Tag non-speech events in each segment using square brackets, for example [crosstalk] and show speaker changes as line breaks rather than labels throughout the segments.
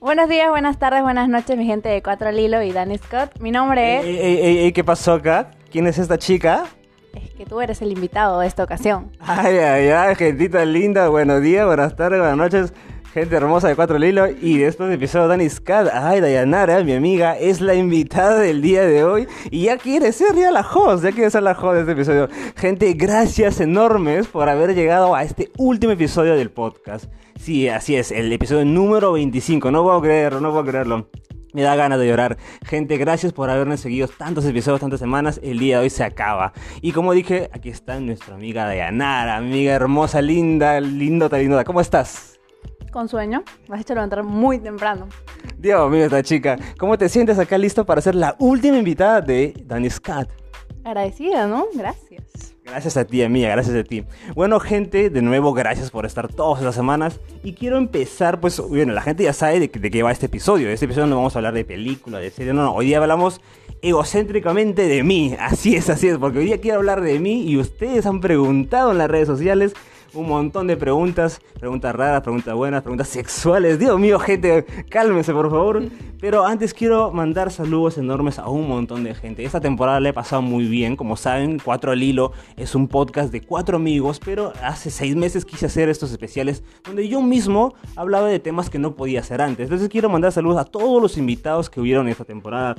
Buenos días, buenas tardes, buenas noches, mi gente de Cuatro Lilo y Danny Scott. Mi nombre es.
Ey, ey, ey, ¿qué pasó acá? ¿Quién es esta chica?
Es que tú eres el invitado de esta ocasión.
Ay, ay, ay, gentita linda, buenos días, buenas tardes, buenas noches, gente hermosa de Cuatro Lilo y después del episodio Dani Scott, ay, Dayanara, mi amiga, es la invitada del día de hoy y ya quiere ser ya la host, ya quiere ser la host de este episodio. Gente, gracias enormes por haber llegado a este último episodio del podcast. Sí, así es, el episodio número 25, no puedo creerlo, no puedo creerlo. Me da ganas de llorar. Gente, gracias por habernos seguido tantos episodios, tantas semanas. El día de hoy se acaba. Y como dije, aquí está nuestra amiga Dayanara, amiga hermosa, linda, lindota, lindota. ¿Cómo estás?
Con sueño, me has hecho levantar muy temprano.
Dios mío, esta chica. ¿Cómo te sientes acá listo para ser la última invitada de Danny Scott?
Agradecida, ¿no? Gracias.
Gracias a ti, amiga, gracias a ti. Bueno, gente, de nuevo, gracias por estar todas estas semanas. Y quiero empezar, pues, bueno, la gente ya sabe de, de qué va este episodio. Este episodio no vamos a hablar de película, de serie, no, no. Hoy día hablamos egocéntricamente de mí. Así es, así es, porque hoy día quiero hablar de mí y ustedes han preguntado en las redes sociales un montón de preguntas, preguntas raras, preguntas buenas, preguntas sexuales. Dios mío, gente, cálmese por favor. Pero antes quiero mandar saludos enormes a un montón de gente. Esta temporada le he pasado muy bien. Como saben, Cuatro al Hilo es un podcast de cuatro amigos, pero hace seis meses quise hacer estos especiales donde yo mismo hablaba de temas que no podía hacer antes. Entonces quiero mandar saludos a todos los invitados que hubieron esta temporada.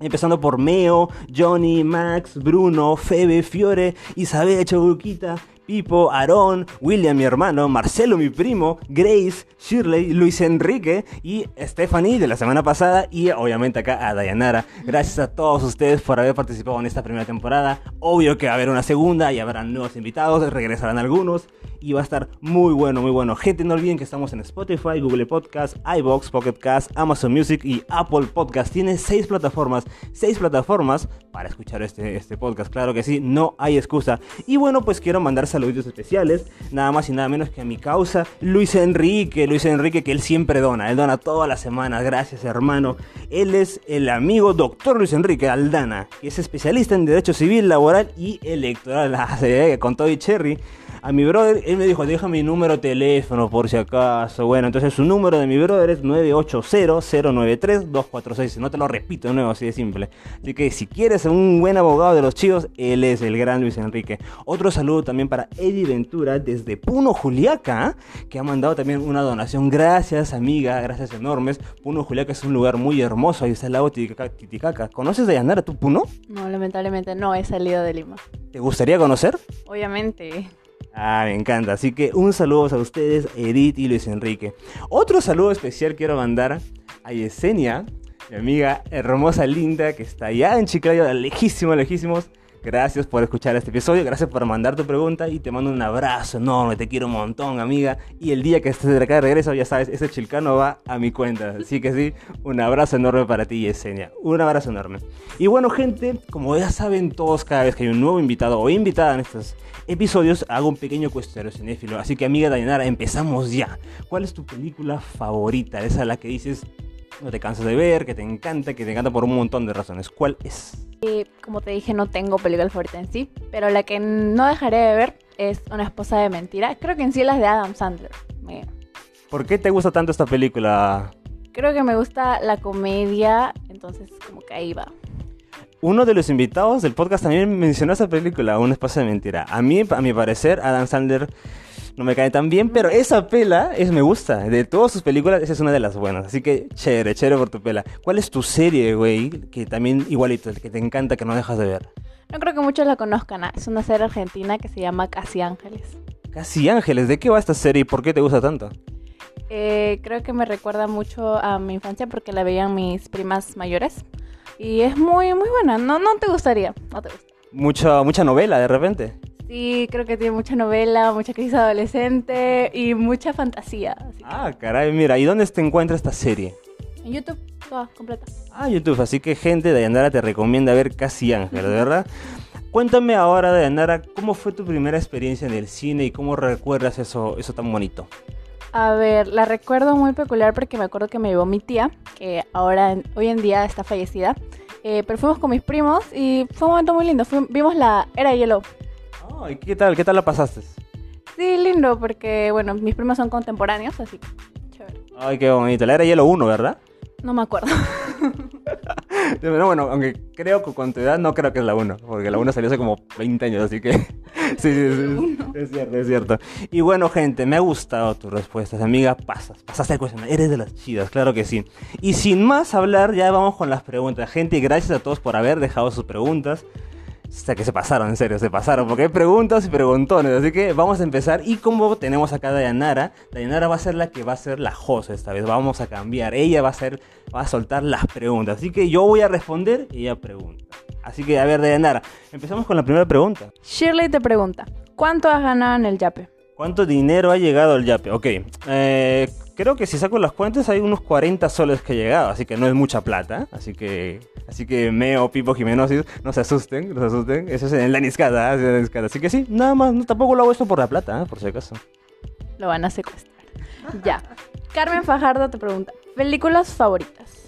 Empezando por Meo, Johnny, Max, Bruno, Febe, Fiore, Isabel, Chabuquita, Pipo, Aarón, William, mi hermano, Marcelo, mi primo, Grace, Shirley, Luis Enrique y Stephanie de la semana pasada y obviamente acá a Dayanara. Gracias a todos ustedes por haber participado en esta primera temporada. Obvio que va a haber una segunda y habrán nuevos invitados, regresarán algunos y va a estar muy bueno, muy bueno. Gente, no olviden que estamos en Spotify, Google Podcast, iBox, Pocket Cast, Amazon Music y Apple Podcast. Tiene seis plataformas, seis plataformas para escuchar este, este podcast. Claro que sí, no hay excusa. Y bueno, pues quiero mandar saluditos especiales, nada más y nada menos que a mi causa, Luis Enrique, Luis Enrique, que él siempre dona, él dona todas las semanas. Gracias, hermano. Él es el amigo doctor Luis Enrique Aldana, que es especialista en Derecho Civil, Laboral y Electoral. [laughs] Con todo y Cherry a mi brother, él me dijo, deja mi número de teléfono por si acaso. Bueno, entonces su número de mi brother es 980-093-246. No te lo repito de nuevo, así de simple. Así que si quieres un buen abogado de los chivos, él es el gran Luis Enrique. Otro saludo también para Eddie Ventura desde Puno, Juliaca, que ha mandado también una donación. Gracias, amiga, gracias enormes. Puno, Juliaca es un lugar muy hermoso. Ahí está el lago Titicaca. ¿Conoces de Yanara tú, Puno?
No, lamentablemente no he salido de Lima.
¿Te gustaría conocer?
Obviamente.
Ah, me encanta. Así que un saludo a ustedes, Edith y Luis Enrique. Otro saludo especial quiero mandar a Yesenia, mi amiga hermosa, linda, que está allá en Chiclayo, lejísimos, lejísimos. Gracias por escuchar este episodio, gracias por mandar tu pregunta y te mando un abrazo enorme, te quiero un montón, amiga. Y el día que estés de acá de regreso, ya sabes, ese chilcano va a mi cuenta. Así que sí, un abrazo enorme para ti, Yesenia. Un abrazo enorme. Y bueno, gente, como ya saben todos, cada vez que hay un nuevo invitado o invitada en estos episodios, hago un pequeño cuestionario cinéfilo. Así que, amiga Dayanara, empezamos ya. ¿Cuál es tu película favorita? Esa la que dices no te cansas de ver, que te encanta, que te encanta por un montón de razones. ¿Cuál es?
Eh, como te dije, no tengo película favorita en sí, pero la que no dejaré de ver es Una esposa de mentira. Creo que en sí las de Adam Sandler.
¿Por qué te gusta tanto esta película?
Creo que me gusta la comedia, entonces como que ahí va.
Uno de los invitados del podcast también mencionó esa película, Una esposa de mentira. A mí, a mi parecer, Adam Sandler no me cae tan bien, pero esa pela es me gusta. De todas sus películas, esa es una de las buenas. Así que chévere, chévere por tu pela. ¿Cuál es tu serie, güey? Que también igualito, que te encanta, que no dejas de ver.
No creo que muchos la conozcan. ¿ah? Es una serie argentina que se llama Casi Ángeles.
Casi Ángeles, ¿de qué va esta serie y por qué te gusta tanto?
Eh, creo que me recuerda mucho a mi infancia porque la veían mis primas mayores. Y es muy, muy buena. No, no te gustaría. No te gusta.
Mucha, mucha novela de repente.
Sí, creo que tiene mucha novela, mucha crisis adolescente y mucha fantasía. Así que-
Ah, caray, mira, ¿y dónde te encuentra esta serie?
En YouTube, toda completa.
Ah, YouTube, así que gente, Dayanara te recomienda ver Casi Ángel, ¿de verdad? Cuéntame ahora, Dayanara, ¿cómo fue tu primera experiencia en el cine y cómo recuerdas eso, eso tan bonito?
A ver, la recuerdo muy peculiar porque me acuerdo que me llevó mi tía, que ahora, en- hoy en día está fallecida. Eh, pero fuimos con mis primos y fue un momento muy lindo. Fuim- vimos la Era de Hielo.
Ay, ¿qué tal? ¿Qué tal la pasaste?
Sí, lindo, porque bueno, mis primos son contemporáneos, así que chévere.
Ay, qué bonito. La era hielo 1, ¿verdad?
No me acuerdo. [laughs]
No, bueno, aunque creo que con tu edad no creo que es la 1, porque la 1 salió hace como 20 años, así que [laughs] sí, sí, sí, [laughs] es cierto, es cierto. Y bueno, gente, me ha gustado tus respuestas, amiga, pasas, pasaste el cuestionario, eres de las chidas, claro que sí. Y sin más hablar, ya vamos con las preguntas. Gente, gracias a todos por haber dejado sus preguntas. O sea que se pasaron, en serio, se pasaron, porque hay preguntas y preguntones. Así que vamos a empezar. Y como tenemos acá a Dayanara, Dayanara va a ser la que va a ser la host esta vez. Vamos a cambiar. Ella va a ser, va a soltar las preguntas. Así que yo voy a responder y ella pregunta. Así que, a ver, Dayanara, empezamos con la primera pregunta.
Shirley te pregunta, ¿cuánto has ganado en el Yape?
¿Cuánto dinero ha llegado al Yape? Ok, eh, creo que si saco las cuentas hay unos 40 soles que he llegado, así que no es mucha plata. Así que, así que Meo, Pipo, Jimenosis, no se asusten, no se asusten. Eso es en la niscada. Así que sí, nada más, tampoco lo hago esto por la plata, ¿eh? por si acaso.
Lo van a secuestrar. Ya. Carmen Fajardo te pregunta, ¿películas favoritas?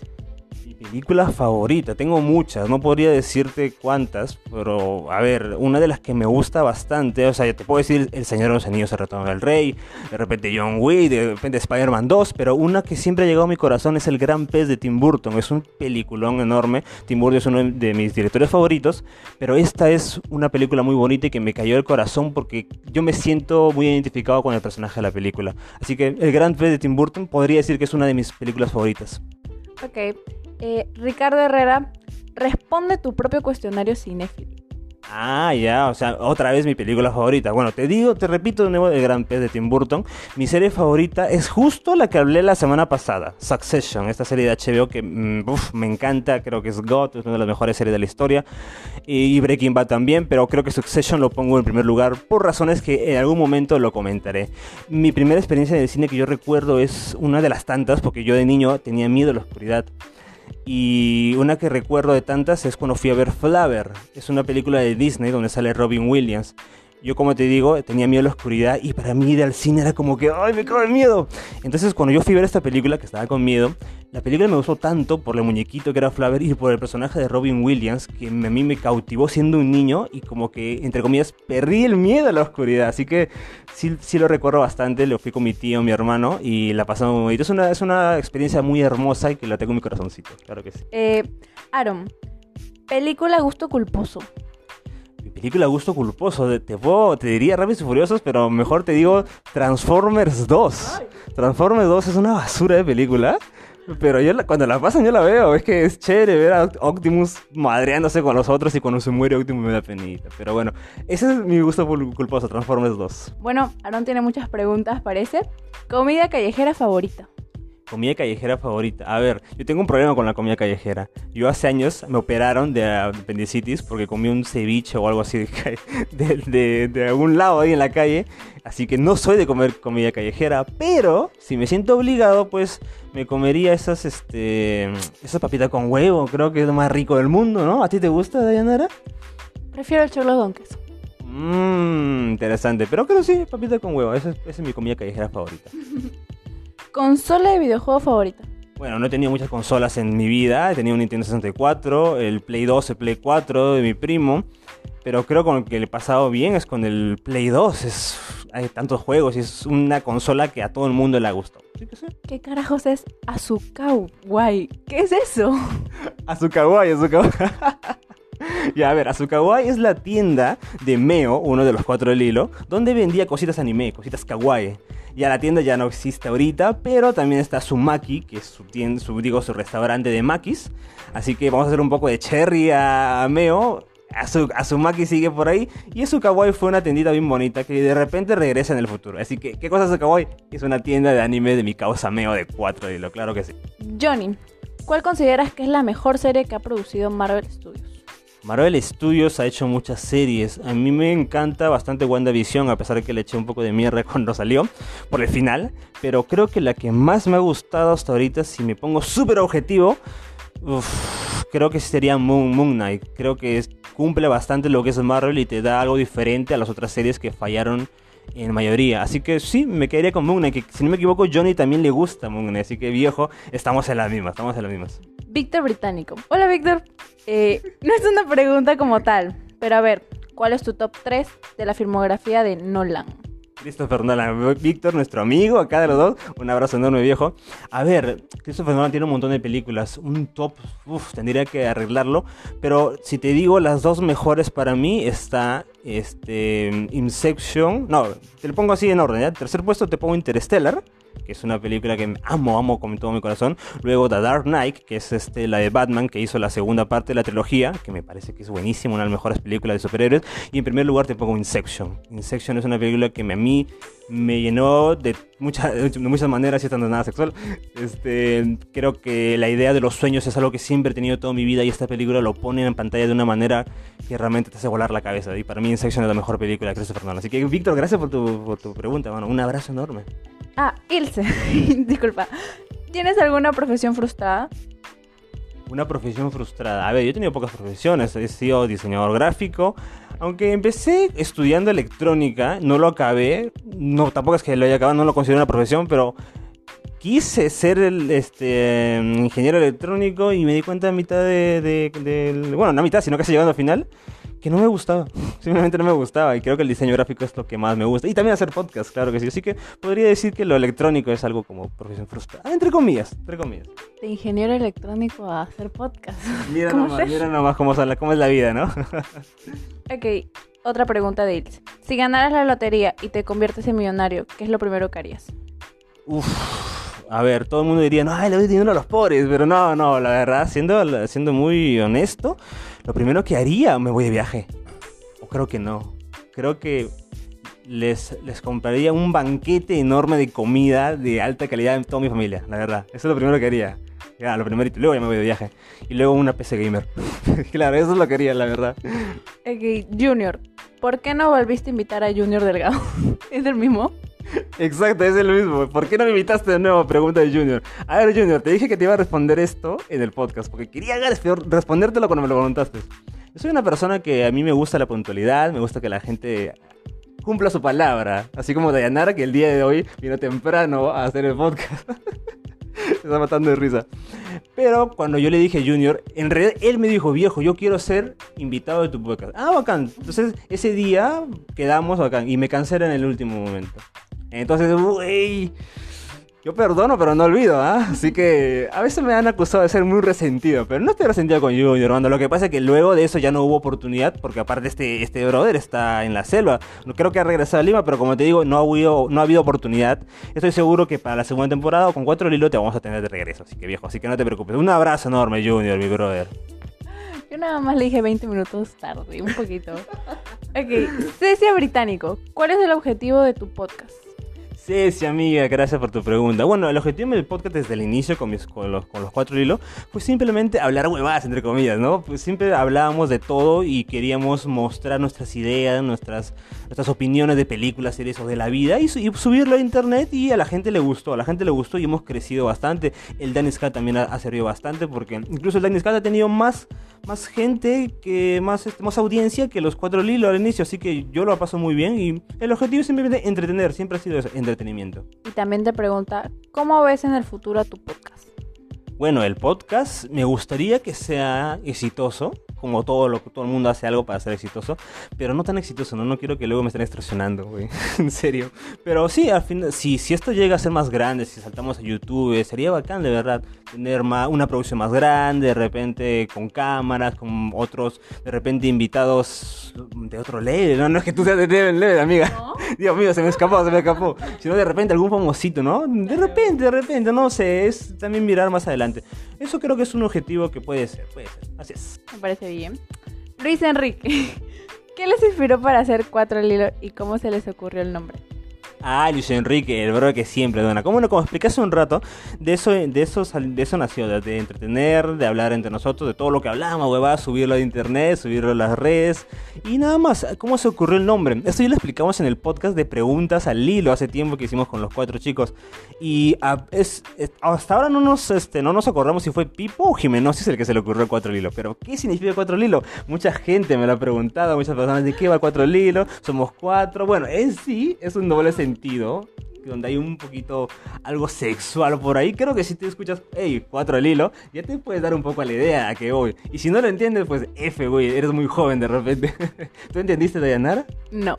Película favorita, tengo muchas, no podría decirte cuántas, pero a ver, una de las que me gusta bastante, o sea, te puedo decir El Señor de los Anillos, El Retorno del Rey, de repente John Wick, de repente Spider-Man 2, pero una que siempre ha llegado a mi corazón es El Gran Pez de Tim Burton, es un peliculón enorme, Tim Burton es uno de mis directores favoritos, pero esta es una película muy bonita y que me cayó el corazón porque yo me siento muy identificado con el personaje de la película. Así que El Gran Pez de Tim Burton podría decir que es una de mis películas favoritas.
Ok. Eh, Ricardo Herrera, responde tu propio cuestionario cinéfilo.
Ah, ya, o sea, otra vez mi película favorita. Bueno, te digo, te repito de nuevo El Gran Pez de Tim Burton. Mi serie favorita es justo la que hablé la semana pasada, Succession, esta serie de HBO que mm, uf, me encanta, creo que es God, es una de las mejores series de la historia. Y Breaking Bad también, pero creo que Succession lo pongo en primer lugar por razones que en algún momento lo comentaré. Mi primera experiencia en el cine que yo recuerdo es una de las tantas, porque yo de niño tenía miedo a la oscuridad. Y una que recuerdo de tantas es cuando fui a ver Flaver. Es una película de Disney donde sale Robin Williams. Yo, como te digo, tenía miedo a la oscuridad y para mí ir al cine era como que, ¡ay, me cago el miedo! Entonces, cuando yo fui a ver esta película, que estaba con miedo, la película me gustó tanto por el muñequito que era Flaver y por el personaje de Robin Williams, que a mí me cautivó siendo un niño y como que, entre comillas, perdí el miedo a la oscuridad. Así que sí, sí lo recuerdo bastante, lo fui con mi tío, mi hermano y la pasamos muy bonito. Es una, es una experiencia muy hermosa y que la tengo en mi corazoncito, claro que sí.
Eh, Aaron, película gusto culposo.
Película gusto culposo, te, puedo, te diría Rápidos y Furiosos, pero mejor te digo Transformers 2. Transformers 2 es una basura de película, pero yo cuando la pasan yo la veo, es que es chévere ver a Optimus madreándose con los otros y cuando se muere Optimus me da penita. Pero bueno, ese es mi gusto cul- culposo, Transformers 2.
Bueno, Aaron tiene muchas preguntas, parece. Comida callejera favorita.
Comida callejera favorita. A ver, yo tengo un problema con la comida callejera. Yo hace años me operaron de apendicitis porque comí un ceviche o algo así de, [laughs] de, de- de algún lado ahí en la calle. Así que no soy de comer comida callejera. Pero si me siento obligado, pues me comería esas, este, esas papitas con huevo. Creo que es lo más rico del mundo, ¿no? ¿A ti te gusta, Dayanara?
Prefiero el churros con queso.
Mmm, interesante. Pero creo sí, papita con huevo. Esa es, esa es mi comida callejera favorita. [laughs]
Consola de videojuego favorita.
Bueno, no he tenido muchas consolas en mi vida. He tenido un Nintendo 64, el Play 2, el Play 4 de mi primo. Pero creo con el que le he pasado bien es con el Play 2. Es, hay tantos juegos y es una consola que a todo el mundo le ha gustado. ¿Sí que sí?
¿Qué carajos es Azukawai? ¿Qué es eso? [laughs]
Azukawai, Azukawai. [laughs] ya, a ver, Azukawai es la tienda de Meo, uno de los cuatro del hilo, donde vendía cositas anime, cositas kawaii. Ya la tienda ya no existe ahorita, pero también está Sumaki, que es su tienda, su, restaurante de makis. Así que vamos a hacer un poco de cherry a, a Meo. Azu- Azumaki sigue por ahí. Y Azukawai fue una tiendita bien bonita que de repente regresa en el futuro. Así que, ¿qué cosa Azukawai? Es una tienda de anime de mi causa Meo de 4 de hilo, claro que sí.
Johnny, ¿cuál consideras que es la mejor serie que ha producido Marvel Studios?
Marvel Studios ha hecho muchas series. A mí me encanta bastante WandaVision, a pesar de que le eché un poco de mierda cuando salió, por el final. Pero creo que la que más me ha gustado hasta ahorita, si me pongo súper objetivo, creo que sería Moon, Moon Knight. Creo que cumple bastante lo que es Marvel y te da algo diferente a las otras series que fallaron en mayoría. Así que sí, me quedaría con Moon Knight, que si no me equivoco, Johnny también le gusta Moon Knight. Así que viejo, estamos en las mismas, estamos en las mismas.
Víctor Británico. Hola Víctor. Eh, no es una pregunta como tal, pero a ver, ¿cuál es tu top 3 de la filmografía de Nolan?
Christopher Nolan. Víctor, nuestro amigo acá de los dos. Un abrazo enorme, viejo. A ver, Christopher Nolan tiene un montón de películas. Un top, uff, tendría que arreglarlo. Pero si te digo, las dos mejores para mí está este, Inception. No, te lo pongo así en orden. ¿ya? Tercer puesto te pongo Interstellar que es una película que amo, amo con todo mi corazón. Luego The Dark Knight, que es este, la de Batman, que hizo la segunda parte de la trilogía, que me parece que es buenísima, una de las mejores películas de superhéroes. Y en primer lugar te pongo Inception. Inception es una película que a mí me llenó de, muchas [laughs] de muchas maneras, y esto no es nada sexual. Este, creo que la idea de los sueños es algo que siempre he tenido toda mi vida y esta película lo pone en pantalla de una manera que realmente te hace volar la cabeza. Y para mí Inception es la mejor película de Christopher Nolan. Así que, Víctor, gracias por tu, por tu pregunta, bueno, Un abrazo enorme.
Ah, Ilse. [laughs] Disculpa. ¿Tienes alguna profesión frustrada?
Una profesión frustrada. A ver, yo he tenido pocas profesiones. He sido diseñador gráfico. Aunque empecé estudiando electrónica, no lo acabé. No, tampoco es que lo haya acabado, no lo considero una profesión, pero quise ser el este, ingeniero electrónico y me di cuenta a mitad de, de, bueno, no a mitad, sino casi llegando al final, que no me gustaba. [laughs] Simplemente no me gustaba. Y creo que el diseño gráfico es lo que más me gusta. Y también hacer podcast, claro que sí. Así que podría decir que lo electrónico es algo como profesión frustrada. Entre comillas, entre comillas.
De ingeniero electrónico a hacer podcast. [laughs]
Mira nomás, mira nomás cómo, cómo es la vida, ¿no? [laughs]
ok, otra pregunta de Ilse. Si ganaras la lotería y te conviertes en millonario, ¿qué es lo primero que harías?
Uf a ver, todo el mundo diría, no, ay, le doy dinero a los pobres, pero no, no, la verdad, siendo, siendo muy honesto, lo primero que haría, me voy de viaje. O creo que no. Creo que les, les compraría un banquete enorme de comida de alta calidad en toda mi familia, la verdad. Eso es lo primero que haría. Ya, lo primero y luego ya me voy de viaje. Y luego una PC gamer. [laughs] claro, eso es lo que haría, la verdad.
Junior, ¿por qué no volviste a invitar a Junior Delgado? [laughs] ¿Es el mismo? [laughs]
Exacto, es el mismo. ¿Por qué no me invitaste de nuevo? Pregunta de Junior. A ver, Junior, te dije que te iba a responder esto en el podcast, porque quería respondértelo cuando me lo preguntaste. Yo soy una persona que a mí me gusta la puntualidad, me gusta que la gente cumpla su palabra. Así como Dayanara, que el día de hoy vino temprano a hacer el podcast. me [laughs] está matando de risa. Pero cuando yo le dije Junior, en realidad él me dijo, viejo, yo quiero ser invitado de tu podcast. Ah, bacán. Entonces ese día quedamos bacán y me cancelé en el último momento. Entonces, uy, yo perdono, pero no olvido, ¿ah? Así que a veces me han acusado de ser muy resentido, pero no estoy resentido con Junior, hermano. Lo que pasa es que luego de eso ya no hubo oportunidad, porque aparte este, este brother está en la selva. Creo que ha regresado a Lima, pero como te digo, no ha habido, no ha habido oportunidad. Estoy seguro que para la segunda temporada, con cuatro lilos, te vamos a tener de regreso. Así que viejo, así que no te preocupes. Un abrazo enorme, Junior, mi brother.
Yo nada más le dije 20 minutos tarde, un poquito. ok, Cecia Británico, ¿cuál es el objetivo de tu podcast?
Sí, sí, amiga, gracias por tu pregunta. Bueno, el objetivo del podcast desde el inicio con, mis, con, los, con los cuatro hilos fue simplemente hablar huevadas, entre comillas, ¿no? Pues siempre hablábamos de todo y queríamos mostrar nuestras ideas, nuestras, nuestras opiniones de películas, series o de la vida y, subirlo a internet y a la gente le gustó, a la gente le gustó y hemos crecido bastante. El Danis también ha, servido bastante porque incluso el Danis ha tenido más más gente, que más, este, más audiencia que los cuatro lilos al inicio, así que yo lo paso muy bien y el objetivo es simplemente entretener, siempre ha sido entretenimiento.
Y también te pregunta, ¿cómo ves en el futuro tu podcast?
Bueno, el podcast me gustaría que sea exitoso, como todo lo todo el mundo hace algo para ser exitoso, pero no tan exitoso, no, no quiero que luego me estén extorsionando, güey, [laughs] en serio. Pero sí, al fin, si, si esto llega a ser más grande, si saltamos a YouTube, sería bacán, de verdad, tener más, una producción más grande, de repente con cámaras, con otros, de repente invitados de otro level, no, no es que tú seas de level, amiga. [laughs] Dios mío, se me escapó, se me escapó. Sino de repente algún famosito, ¿no? De repente, de repente, no sé, es también mirar más adelante. Eso creo que es un objetivo que puede ser, puede ser. Así es.
Me parece bien. Luis Enrique, [laughs] ¿qué les inspiró para hacer Cuatro Lilos y cómo se les ocurrió el nombre?
Ah, Luis Enrique, el bro que siempre dona. Como, como explicaste un rato, de eso, de eso, de eso nació, de, entretener, de hablar entre nosotros, de todo lo que hablamos, huevada, subirlo a internet, subirlo a las redes. Y nada más, ¿cómo se ocurrió el nombre? Esto ya lo explicamos en el podcast de preguntas al hilo hace tiempo que hicimos con los cuatro chicos. Y ah, hasta ahora no nos, este, no nos acordamos si fue Pipo o Jimenosis el que se le ocurrió el cuatro. Pero, ¿qué significa cuatro? Mucha gente me lo ha preguntado, muchas personas, ¿de qué va cuatro? Somos cuatro. Bueno, en sí es un doble sentido donde hay un poquito algo sexual por ahí, creo que si te escuchas, hey, cuatro al hilo, ya te puedes dar un poco a la idea a que voy. Y si no lo entiendes, pues F, güey, eres muy joven de repente. [laughs] ¿Tú entendiste, Dayanara?
No.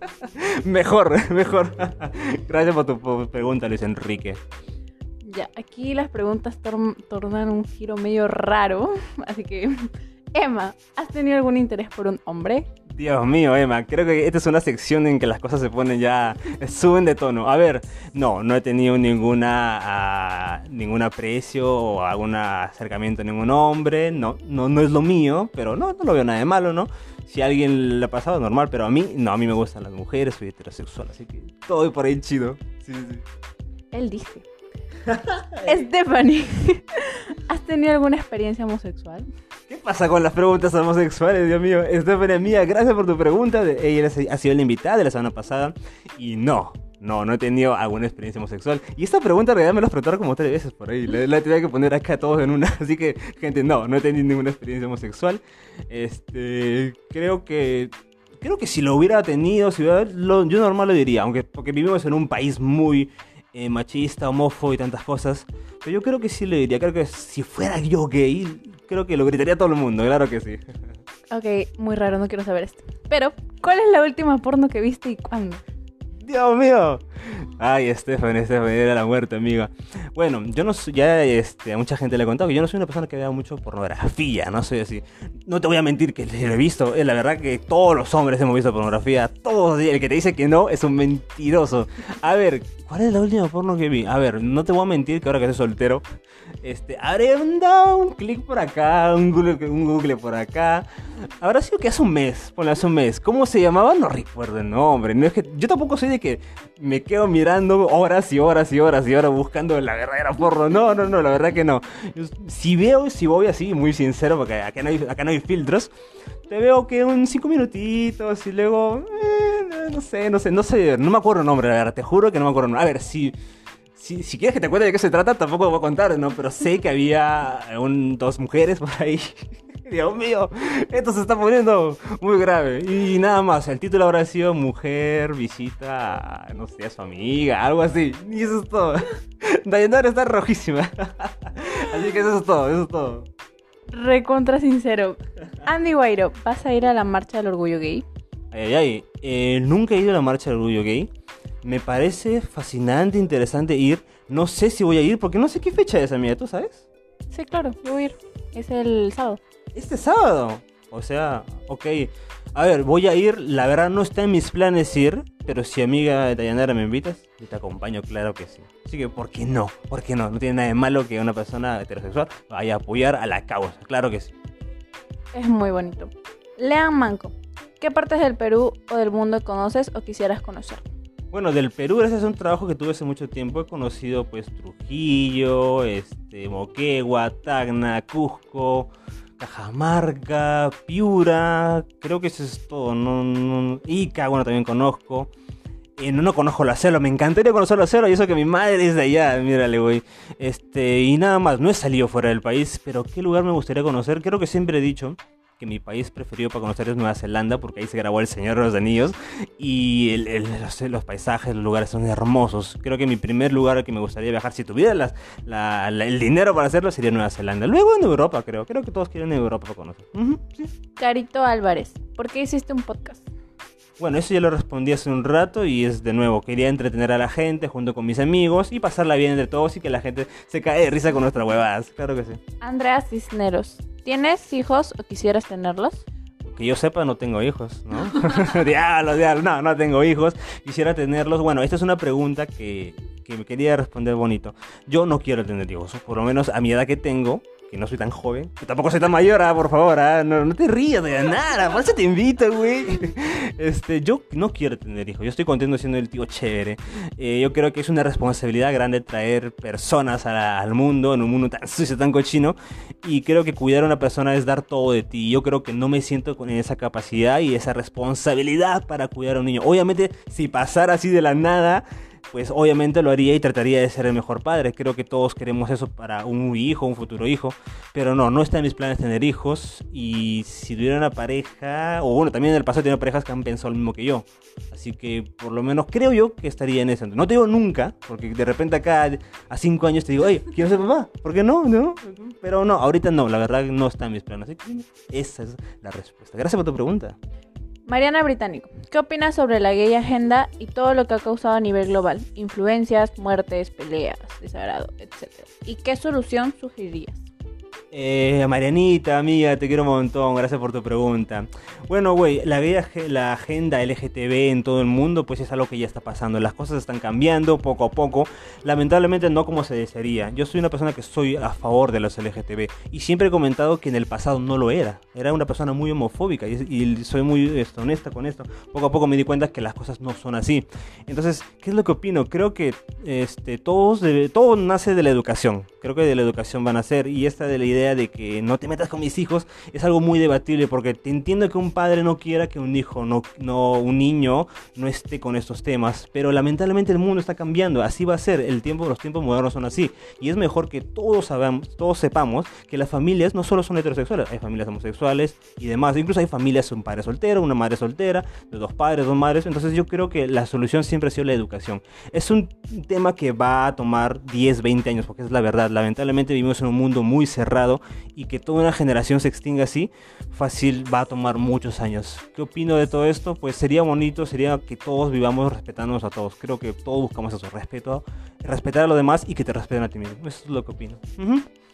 [laughs]
mejor, [laughs] mejor. Gracias por tu pregunta, Luis Enrique.
Ya, aquí las preguntas tornan un giro medio raro, así que... Emma, ¿has tenido algún interés por un hombre?
Dios mío, Emma, creo que esta es una sección en que las cosas se ponen ya, suben de tono. A ver, no, no he tenido ninguna, uh, ningún aprecio o algún acercamiento a ningún hombre, no, no, no es lo mío, pero no, no lo veo nada de malo, ¿no? Si a alguien le ha pasado, normal, pero a mí, no, a mí me gustan las mujeres, soy heterosexual, así que todo por ahí chido. Sí, sí.
Él dice. [laughs] Stephanie, ¿has tenido alguna experiencia homosexual?
¿Qué pasa con las preguntas homosexuales, Dios mío? Stephanie, mía, gracias por tu pregunta. Ella ha sido la invitada de la semana pasada y no, no, no he tenido alguna experiencia homosexual. Y esta pregunta en realidad me la preguntaron como tres veces por ahí. La, tenía que poner acá todos en una. [laughs] Así que, gente, no, no he tenido ninguna experiencia homosexual. Este, creo que creo que si lo hubiera tenido, si hubiera, yo normal lo diría, aunque porque vivimos en un país muy eh, machista, homófobo y tantas cosas. Pero yo creo que sí le diría, creo que si fuera yo gay, creo que lo gritaría a todo el mundo, claro que sí. [laughs]
Ok, muy raro, no quiero saber esto. Pero, ¿cuál es la última porno que viste y cuándo?
Dios mío. Ay, Estefan, Estefan, era la muerte, amiga. Bueno, yo no ya este, mucha gente le he contado que yo no soy una persona que vea mucho pornografía, no soy así. No te voy a mentir que lo he visto, es la verdad que todos los hombres hemos visto pornografía, todos, el que te dice que no es un mentiroso. A ver, ¿cuál es la última porno que vi? A ver, no te voy a mentir que ahora que soy soltero, este, haré un, un clic por acá, un Google, un Google por acá. Habrá sido que hace un mes, ponle hace un mes. ¿Cómo se llamaba? No recuerdo el nombre. No es que, yo tampoco soy de que me quedo mirando horas y horas y horas y horas buscando la verdadera porno. No, no, no, la verdad que no. Si veo, si voy así, muy sincero, porque acá no hay, acá no hay filtros, te veo que un cinco minutitos y luego, eh, no sé, no sé, no sé, no me acuerdo el nombre, la verdad, te juro que no me acuerdo el nombre. A ver, si... Si, si, quieres que te cuente de qué se trata, tampoco lo voy a contar, ¿no? Pero sé que había un, dos mujeres por ahí Dios mío, esto se está poniendo muy grave. Y nada más, el título habrá sido Mujer visita, no sé, a su amiga, algo así. Y eso es todo. [laughs] Dayanara está rojísima. [laughs] Así que eso es todo, eso es todo.
Recontra sincero. Andy Guairo, ¿vas a ir a la marcha del orgullo gay?
Ay, ay, ay. Eh, nunca he ido a la marcha del orgullo gay. Me parece fascinante, interesante ir. No sé si voy a ir porque no sé qué fecha es, amiga, ¿tú sabes?
Sí, claro, yo voy a ir. Es el sábado.
Este sábado. O sea, ok. A ver, voy a ir. La verdad no está en mis planes ir. Pero si amiga de Dayanara me invitas, yo te acompaño, claro que sí. Así que, ¿por qué no? ¿Por qué no? No tiene nada de malo que una persona heterosexual vaya a apoyar a la causa. Claro que sí.
Es muy bonito. Lean Manco. ¿Qué partes del Perú o del mundo conoces o quisieras conocer?
Bueno, del Perú, ese es un trabajo que tuve hace mucho tiempo. He conocido pues Trujillo, este, Moquegua, Tacna, Cusco, Cajamarca, Piura, creo que eso es todo. No, Ica, bueno, también conozco. Eh, no, no conozco la selva, me encantaría conocer la selva y eso que mi madre es de allá, mírale, güey. Este, y nada más, no he salido fuera del país, pero ¿qué lugar me gustaría conocer? Creo que siempre he dicho que mi país preferido para conocer es Nueva Zelanda, porque ahí se grabó El Señor de los Anillos. Y los, paisajes, los lugares son hermosos. Creo que mi primer lugar al que me gustaría viajar, si tuviera el dinero para hacerlo, sería Nueva Zelanda. Luego en Europa, creo. Creo que todos quieren Europa para conocer.
Carito Álvarez, ¿por qué hiciste un podcast?
Bueno, eso ya lo respondí hace un rato y es de nuevo, quería entretener a la gente junto con mis amigos y pasarla bien entre todos y que la gente se cae de risa con nuestras huevadas, claro que sí.
Andrea Cisneros, ¿tienes hijos o quisieras tenerlos?
Que yo sepa, no tengo hijos, ¿no? [laughs] diablo, diablo, no, no tengo hijos, quisiera tenerlos. Bueno, esta es una pregunta que, que me quería responder bonito. Yo no quiero tener hijos, por lo menos a mi edad que tengo, que no soy tan joven, que tampoco soy tan mayor, ah, por favor, ah, no, no, te rías de nada, por eso te invito, güey. [laughs] Este, yo no quiero tener hijos, yo estoy contento siendo el tío chévere. Eh, yo creo que es una responsabilidad grande traer personas al mundo, en un mundo tan sucio, tan cochino, y creo que cuidar a una persona es dar todo de ti. Yo creo que no me siento con esa capacidad y esa responsabilidad para cuidar a un niño. Obviamente, si pasara así de la nada, pues obviamente lo haría y trataría de ser el mejor padre. Creo que todos queremos eso para un hijo, un futuro hijo, pero no, no está en mis planes tener hijos y si tuviera una pareja, o bueno, también en el pasado tenido parejas que han pensado lo mismo que yo. Así que por lo menos creo yo que estaría en eso. No te digo nunca, porque de repente acá a cinco años te digo, oye, quiero ser papá, ¿por qué no? ¿No? Pero no, ahorita no, la verdad no está en mis planes. Así que esa es la respuesta. Gracias por tu pregunta.
Mariana Británico, ¿qué opinas sobre la gay agenda y todo lo que ha causado a nivel global? Influencias, muertes, peleas, desagrado, etc. ¿Y qué solución sugerirías?
Eh, Marianita, amiga, te quiero un montón, gracias por tu pregunta. Bueno, güey, la, la agenda LGTB en todo el mundo, pues es algo que ya está pasando. Las cosas están cambiando poco a poco. Lamentablemente no como se desearía. Yo soy una persona que soy a favor de los LGTB y siempre he comentado que en el pasado no lo era. Era una persona muy homofóbica y, soy muy este, honesta con esto. Poco a poco me di cuenta que las cosas no son así. Entonces, ¿qué es lo que opino? Creo que este, todos todo nace de la educación. Creo que de la educación van a ser y esta de la idea de que no te metas con mis hijos es algo muy debatible porque te entiendo que un padre no quiera que un hijo, no, no un niño no esté con estos temas, pero lamentablemente el mundo está cambiando, así va a ser, el tiempo, los tiempos modernos son así y es mejor que todos sabamos, todos sepamos que las familias no solo son heterosexuales, hay familias homosexuales y demás, incluso hay familias un padre soltero, una madre soltera, de dos padres, dos madres, entonces yo creo que la solución siempre ha sido la educación. Es un tema que va a tomar 10, 20 años porque es la verdad, lamentablemente vivimos en un mundo muy cerrado y que toda una generación se extinga así, fácil va a tomar muchos años. ¿Qué opino de todo esto? Pues sería bonito, sería que todos vivamos respetándonos a todos. Creo que todos buscamos eso, respeto, respetar a los demás y que te respeten a ti mismo. Eso es lo que opino.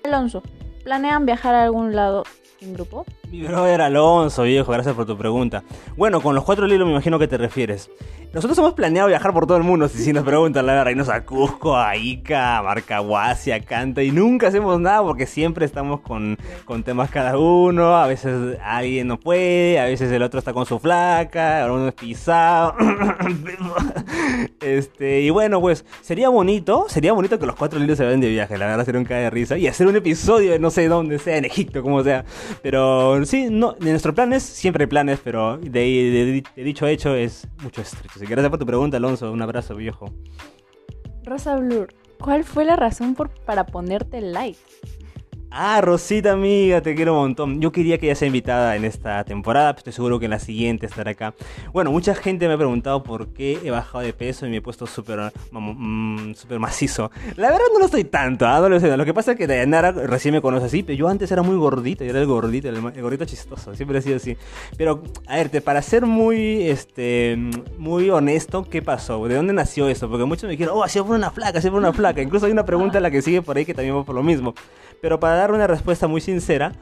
Alonso, ¿planean viajar a algún lado en grupo?
Mi brother Alonso, viejo, gracias por tu pregunta. Bueno, con los cuatro libros me imagino que te refieres. Nosotros hemos planeado viajar por todo el mundo, si, si nos preguntan, la verdad, irnos a Cusco, a Ica, a Marcahuasi, a Canta, y nunca hacemos nada porque siempre estamos con, con, temas cada uno, a veces alguien no puede, a veces el otro está con su flaca, uno es pisado. [coughs] este, y bueno, pues sería bonito, sería bonito que los cuatro libros se vayan de viaje, la verdad sería un cae de risa, y hacer un episodio de no sé dónde, sea en Egipto, como sea. Pero sí, no, de nuestros planes, siempre hay planes, pero de dicho hecho es mucho estrecho. Así que gracias por tu pregunta, Alonso. Un abrazo, viejo.
Rosa Blur, ¿cuál fue la razón por, para ponerte like?
Ah, Rosita amiga, te quiero un montón. Yo quería que ella sea invitada en esta temporada, pero estoy seguro que en la siguiente estará acá. Bueno, mucha gente me ha preguntado por qué he bajado de peso y me he puesto súper mm, super macizo. La verdad no lo estoy tanto, ¿ah? no lo, sé. lo que pasa es que Dayanara recién me conoce así, pero yo antes era muy gordito, yo era el gordito, el, gordito chistoso, siempre he sido así. Pero, a ver, para ser muy, este, muy honesto, ¿qué pasó? ¿De dónde nació eso? Porque muchos me dijeron, oh, sido por una flaca, sido por una flaca. Incluso hay una pregunta en la que sigue por ahí que también va por lo mismo. Pero para dar una respuesta muy sincera,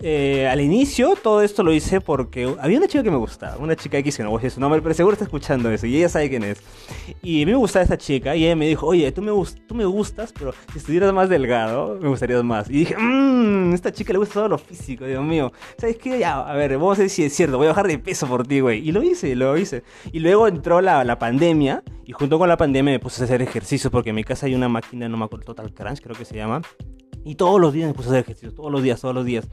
eh, al inicio todo esto lo hice porque había una chica que me gustaba, una chica X que no voy a decir su nombre, pero seguro está escuchando eso y ella sabe quién es. Y a mí me gustaba esa chica y ella me dijo, oye, tú me, tú me gustas, pero si estuvieras más delgado, me gustarías más. Y dije, mmm, esta chica le gusta todo lo físico, Dios mío. ¿Sabes qué? Ya, a ver, vamos a ver si es cierto, voy a bajar de peso por ti, güey. Y lo hice, lo hice. Y luego entró la, la pandemia y junto con la pandemia me puse a hacer ejercicio porque en mi casa hay una máquina, no me acuerdo, Total Crunch creo que se llama y todos los días me puse a hacer ejercicio, todos los días, todos los días.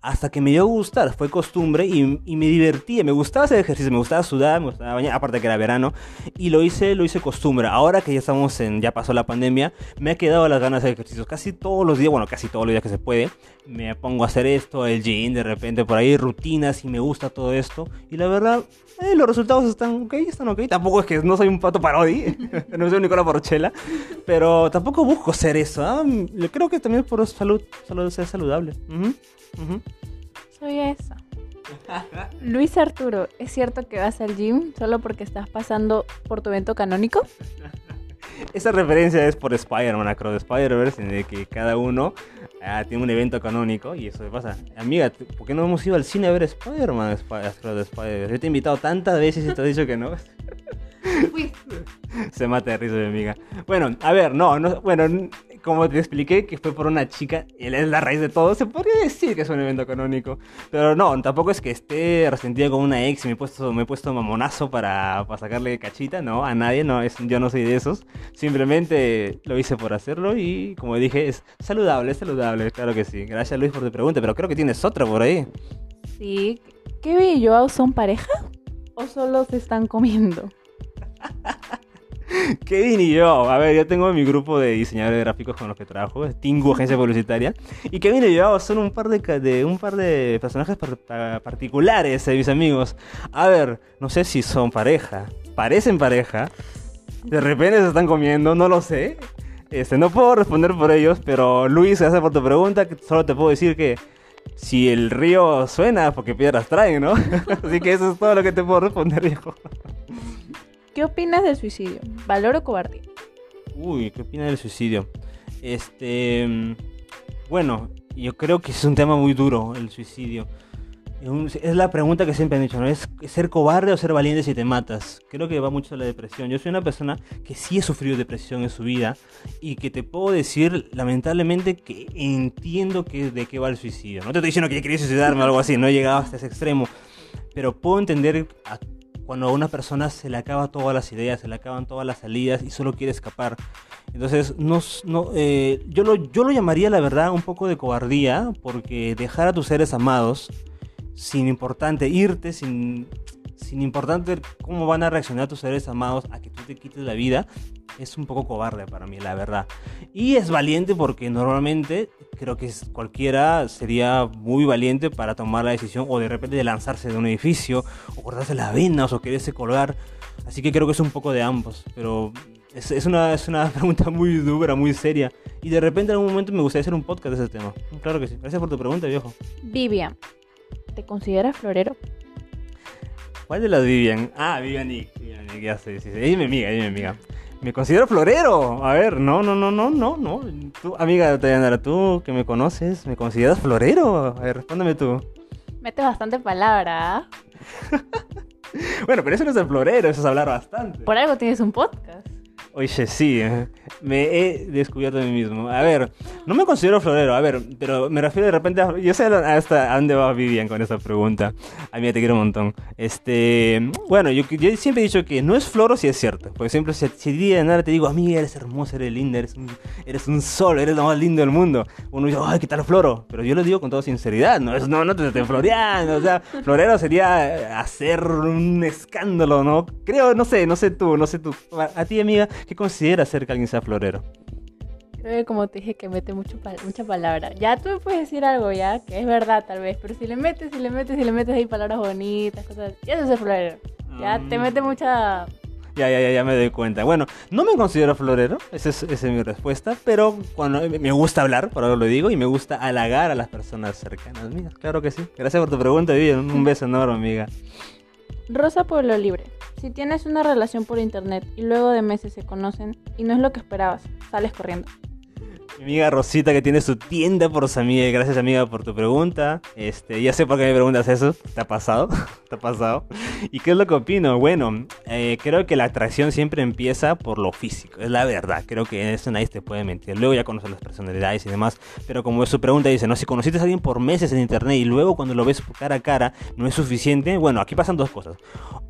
Hasta que me dio a gustar, fue costumbre y, y, me divertía, me gustaba hacer ejercicio, me gustaba sudar, me gustaba bañar, aparte que era verano. Y lo hice, lo hice costumbre. Ahora que ya estamos en, ya pasó la pandemia, me ha quedado las ganas de hacer ejercicio. Casi todos los días, bueno, casi todos los días que se puede, me pongo a hacer esto, el gym, de repente por ahí, rutinas y me gusta todo esto. Y la verdad, eh, los resultados están ok, están ok. Tampoco es que no soy un pato parodi, [laughs] no soy un Nicola Porchela, pero tampoco busco ser eso. ¿ah? Creo que también por salud, solo ser saludable.
Soy esa. Luis Arturo, ¿es cierto que vas al gym solo porque estás pasando por tu evento canónico? [laughs]
Esa referencia es por Spider-Man, Across Spider-Verse, en el que cada uno ah, tiene un evento canónico y eso pasa. Amiga, ¿por qué no hemos ido al cine a ver Spider-Man, Across Spider-Verse? Yo te he invitado tantas veces y te he dicho que no. [laughs] Se mata de risa mi amiga. Bueno, a ver, no, no, bueno, como te expliqué, que fue por una chica, él es la raíz de todo, se podría decir que es un evento canónico. Pero no, tampoco es que esté resentida con una ex y me he puesto, me he puesto mamonazo para, para sacarle cachita, no, a nadie, no, es, yo no soy de esos. Simplemente lo hice por hacerlo y como dije, es saludable, es saludable, claro que sí. Gracias Luis por tu pregunta, pero creo que tienes otra por ahí.
Sí, ¿qué y Joao son pareja? ¿O solo se están comiendo?
Kevin y yo, a ver, yo tengo mi grupo de diseñadores gráficos con los que trabajo, Tingu Agencia Publicitaria, y Kevin y yo son un par de, un par de personajes par- pa- particulares, eh, mis amigos. A ver, no sé si son pareja, parecen pareja, de repente se están comiendo, no lo sé. Este, no puedo responder por ellos, pero Luis, gracias por tu pregunta, solo te puedo decir que si el río suena, porque piedras traen, ¿no? [laughs] Así que eso es todo lo que te puedo responder, viejo.
¿Qué opinas del suicidio? ¿Valor o cobardía?
Uy, ¿qué opina del suicidio? Este. mm, Bueno, yo creo que es un tema muy duro, el suicidio. Es la pregunta que siempre han dicho, ¿no? ¿Es ser cobarde o ser valiente si te matas? Creo que va mucho a la depresión. Yo soy una persona que sí he sufrido depresión en su vida y que te puedo decir, lamentablemente, que entiendo que, de qué va el suicidio. No te estoy diciendo que yo quería suicidarme o algo así, no he llegado hasta ese extremo. Pero puedo entender a- cuando a una persona se le acaban todas las ideas, se le acaban todas las salidas y solo quiere escapar. Entonces, no, no, eh, yo, lo, yo lo llamaría, la verdad, un poco de cobardía, porque dejar a tus seres amados, sin importante, irte, sin, sin importante cómo van a reaccionar tus seres amados a que tú te quites la vida, es un poco cobarde para mí, la verdad. Y es valiente porque normalmente creo que cualquiera sería muy valiente para tomar la decisión o de repente de lanzarse de un edificio o cortarse las venas o quererse colgar. Así que creo que es un poco de ambos, pero es, es una, es una [laughs] pregunta muy dura, muy seria. Y de repente en algún momento me gustaría hacer un podcast de ese tema. Claro que sí. Gracias por tu pregunta, viejo.
Vivian, ¿te consideras florero?
¿Cuál de las Vivian? Ah, Vivian Nick. Vivian Nick, ya sé, sí, sí. Ella es mi amiga, ella es mi amiga. Me considero florero. A ver, no, no, no, no, no, no. Tú, amiga tú que me conoces, ¿me consideras florero? A ver, respóndeme tú.
Metes bastante palabra, ¿ah? [laughs]
Bueno, pero eso no es el florero, eso es hablar bastante.
Por algo tienes un podcast.
Oye, sí, eh, me he descubierto a mí mismo. A ver, no me considero florero, a ver, pero me refiero de repente a... Yo sé hasta a dónde va Vivian con esa pregunta. Amiga, te quiero un montón. Este, bueno, yo, yo siempre he dicho que no es floro si es cierto. Porque siempre si, si día de nada te digo, amiga, eres hermosa, eres linda, eres un, eres un sol, eres lo más lindo del mundo. Uno dice, ay, ¿qué tal floro? Pero yo lo digo con toda sinceridad, no, es, no, no te estoy floreando. O sea, florero sería hacer un escándalo, ¿no? Creo, no sé, no sé tú, no sé tú. A, a ti, amiga, ¿qué consideras ser que alguien sea florero?
Creo que como te dije que mete mucho pal- mucha palabra. Ya tú me puedes decir algo ya, que es verdad tal vez, pero si le metes, si le metes, si le metes ahí palabras bonitas, cosas, ya eso es florero. Ya te
Mm.
mete mucha...
Ya, ya, ya, ya me doy cuenta. Bueno, no me considero florero, esa es, esa es mi respuesta, pero cuando me gusta hablar, por ahora lo digo, y me gusta halagar a las personas cercanas mías. Claro que sí. Gracias por tu pregunta, Vivian. Un [laughs] beso enorme, amiga.
Rosa Pueblo Libre. Si tienes una relación por internet y luego de meses se conocen y no es lo que esperabas, sales corriendo.
Mi amiga Rosita que tiene su tienda por Samie. Gracias amiga por tu pregunta. Este, ya sé por qué me preguntas eso. ¿Te ha pasado? [laughs] ¿Te ha pasado? ¿Y qué es lo que opino? Bueno, eh, creo que la atracción siempre empieza por lo físico. Es la verdad. Creo que en eso nadie te puede mentir. Luego ya conoces las personalidades y demás. Pero como su pregunta dice, no, si conociste a alguien por meses en internet y luego cuando lo ves cara a cara no es suficiente. Bueno, aquí pasan dos cosas.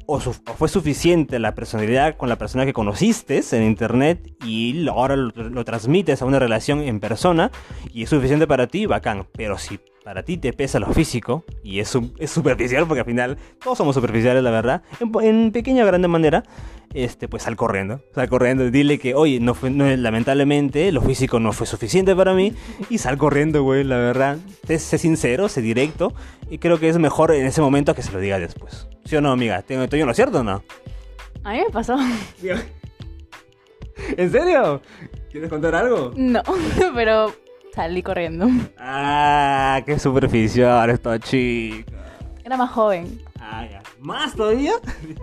O, fue suficiente la personalidad con la persona que conociste en internet y ahora lo transmites a una relación en persona y es suficiente para ti, bacán. Pero si para ti te pesa lo físico y es, es superficial, porque al final todos somos superficiales, la verdad, en, pequeña o grande manera, este, pues sal corriendo, sal corriendo, dile que, oye, no fue, no, lamentablemente lo físico no fue suficiente para mí y sal corriendo, güey, la verdad. Sé, sé sincero, sé directo y creo que es mejor en ese momento que se lo diga después. ¿Sí o no, amiga? ¿Tengo- ¿Estoy en lo cierto o no?
A mí me pasó. [laughs]
¿En serio? ¿Quieres contar algo?
No, [laughs] pero salí corriendo.
Ah, qué superficial esta chica.
Era más joven.
Ah, ya. ¿Más todavía?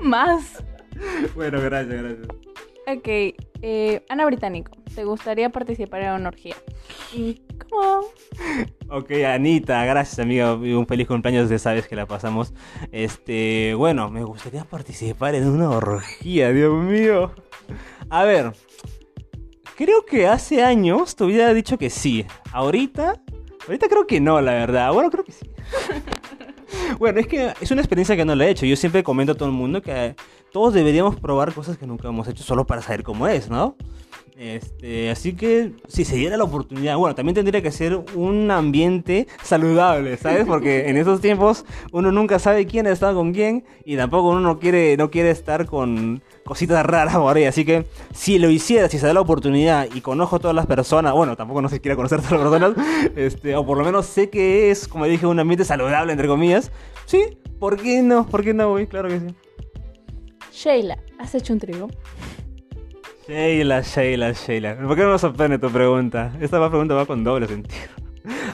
Más. [laughs]
bueno, gracias, gracias.
Ok, eh, Ana Británico, ¿te gustaría participar en una orgía? ¿Y ¿Cómo?
Ok, Anita, gracias amiga, un feliz cumpleaños, ya sabes que la pasamos. Este, bueno, me gustaría participar en una orgía, Dios mío. A ver, creo que hace años te hubiera dicho que sí. Ahorita, ahorita creo que no, la verdad. Bueno, creo que sí. [laughs] Bueno, es que es una experiencia que no la he hecho. Yo siempre comento a todo el mundo que todos deberíamos probar cosas que nunca hemos hecho solo para saber cómo es, ¿no? Este, así que si se diera la oportunidad, bueno, también tendría que ser un ambiente saludable, ¿sabes? Porque en esos tiempos uno nunca sabe quién está con quién y tampoco uno no quiere, no quiere estar con cositas raras por ahí. Así que si lo hiciera, si se da la oportunidad y conozco a todas las personas, bueno, tampoco no sé si quiera conocer a todas las personas, este, o por lo menos sé que es, como dije, un ambiente saludable, entre comillas, sí, ¿por qué no? ¿Por qué no, voy? Claro que sí.
Sheila, ¿has hecho un trigo?
Sheila, Sheila, Sheila. ¿Por qué no me sorprende tu pregunta? Esta pregunta va con doble sentido.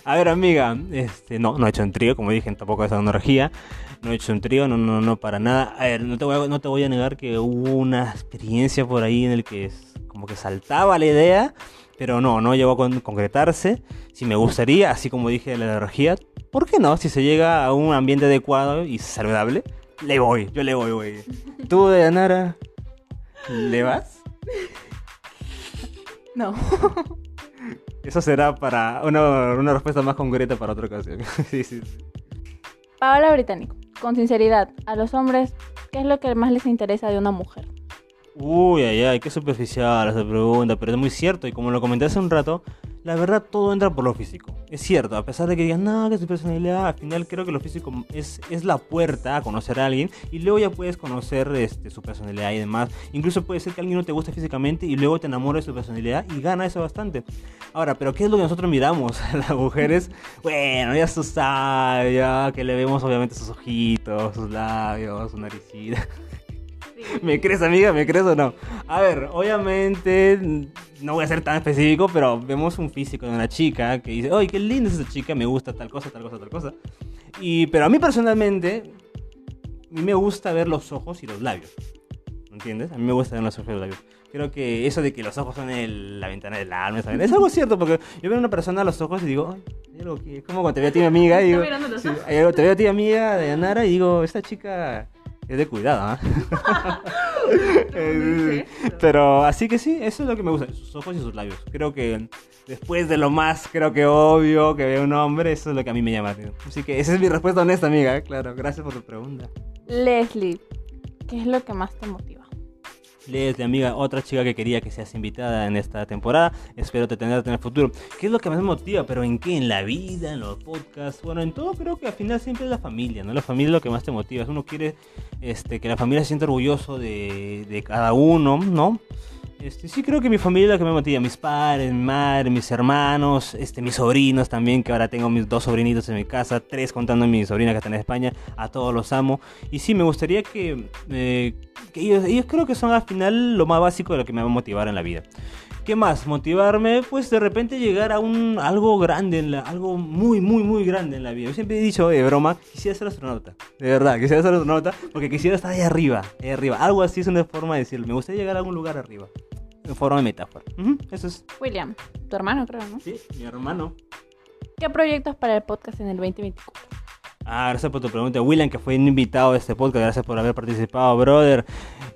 A ver, amiga, este, no, no he hecho un trío, como dije, tampoco esa energía. No he hecho un trío, no, no, no, para nada. A ver, no te, voy a, no te voy a negar que hubo una experiencia por ahí en el que es como que saltaba la idea, pero no, no llegó a con- concretarse. Si me gustaría, así como dije, la energía, ¿por qué no? Si se llega a un ambiente adecuado y saludable, le voy, yo le voy, güey. ¿Tú, Dayanara, le vas?
No.
Eso será para una, una respuesta más concreta para otra ocasión. [laughs] sí.
Paola Británico, con sinceridad, a los hombres, ¿qué es lo que más les interesa de una mujer?
Uy, ay, ay, qué superficial esa pregunta, pero es muy cierto y como lo comenté hace un rato, la verdad todo entra por lo físico. Es cierto, a pesar de que digan, no, que es tu personalidad, al final creo que lo físico es, es la puerta a conocer a alguien y luego ya puedes conocer este, su personalidad y demás. Incluso puede ser que alguien no te guste físicamente y luego te enamores de su personalidad y gana eso bastante. Ahora, pero ¿qué es lo que nosotros miramos? [laughs] Las mujeres, bueno, ya tú sabes, ya que le vemos obviamente sus ojitos, sus labios, su naricita. [laughs] ¿Me crees, amiga? ¿Me crees o no? A ver, obviamente, no voy a ser tan específico, pero vemos un físico de una chica que dice, ¡ay, qué linda es esa chica! Me gusta tal cosa, tal cosa, tal cosa. Y, pero a mí personalmente, a mí me gusta ver los ojos y los labios. ¿Entiendes? A mí me gusta ver los ojos y los labios. Creo que eso de que los ojos son el- la ventana del alma, ¿sabes? es algo cierto, porque yo veo a una persona a los ojos y digo, ¡ay! hay algo que-". Es como cuando te veo a ti, mi amiga, y digo,
mirando los
sí,
ojos.
hay algo- te veo a ti, amiga de Yanara, y digo, esta chica es de cuidado. [laughs] Eh, Pero así que sí, eso es lo que me gusta, sus ojos y sus labios. Creo que después de lo más, creo que obvio que ve un hombre, eso es lo que a mí me llama. tío. Así que esa es mi respuesta honesta, amiga. ¿eh? Claro, gracias por tu pregunta.
Leslie, ¿qué es lo que más te motiva?
Leslie, amiga, otra chica que quería que seas invitada en esta temporada. Espero te tenerte en el futuro. ¿Qué es lo que más me motiva? ¿Pero en qué? ¿En la vida? ¿En los podcasts? Bueno, en todo creo que al final siempre es la familia, ¿no? La familia es lo que más te motiva. Uno quiere este, que la familia se sienta orgulloso de, de cada uno, ¿no? Este, sí creo que mi familia es la que me motiva. Mis padres, mi madre, mis hermanos, este, mis sobrinos también, que ahora tengo mis dos sobrinitos en mi casa, tres contando a mi sobrina que está en España. A todos los amo. Y sí, me gustaría que, eh, ellos, ellos creo que son al final lo más básico de lo que me va a motivar en la vida. ¿Qué más? Motivarme, pues de repente llegar a un algo grande, en la, algo muy, muy, muy grande en la vida. Yo siempre he dicho de broma, quisiera ser astronauta. De verdad, quisiera ser astronauta porque quisiera estar ahí arriba, ahí arriba. Algo así es una forma de decirlo. Me gustaría llegar a algún lugar arriba. En forma de metáfora. Eso es.
William, tu hermano creo, ¿no?
Sí, mi hermano.
¿Qué proyectos para el podcast en el 2024?
Ah, gracias por tu pregunta, William, que fue invitado a este podcast. Gracias por haber participado, brother.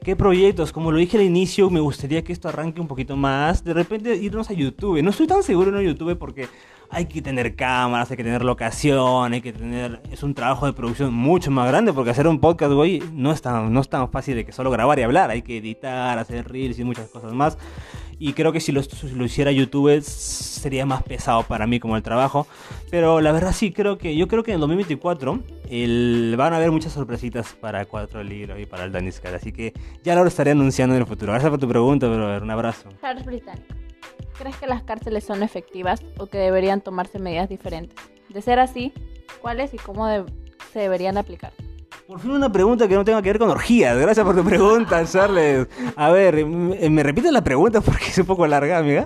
¿Qué proyectos? Como lo dije al inicio, me gustaría que esto arranque un poquito más. De repente irnos a YouTube. No estoy tan seguro en YouTube porque hay que tener cámaras, hay que tener locación, hay que tener... Es un trabajo de producción mucho más grande porque hacer un podcast, güey, no es no es tan fácil de que solo grabar y hablar. Hay que editar, hacer reels y muchas cosas más. Y creo que si lo, si lo hiciera YouTube sería más pesado para mí como el trabajo. Pero la verdad sí, creo que yo creo que en el 2024 el, van a haber muchas sorpresitas para Cuatro Libros y para el Daniscal. Así que ya lo estaré anunciando en el futuro. Gracias por tu pregunta, brother. Un abrazo.
Charles Británico, ¿crees que las cárceles son efectivas o que deberían tomarse medidas diferentes? De ser así, ¿cuáles y cómo de- se deberían aplicar?
Por fin una pregunta que no tenga que ver con orgías. Gracias por tu pregunta, Charles. A ver, ¿me repites la pregunta [laughs] porque es un poco larga, amiga?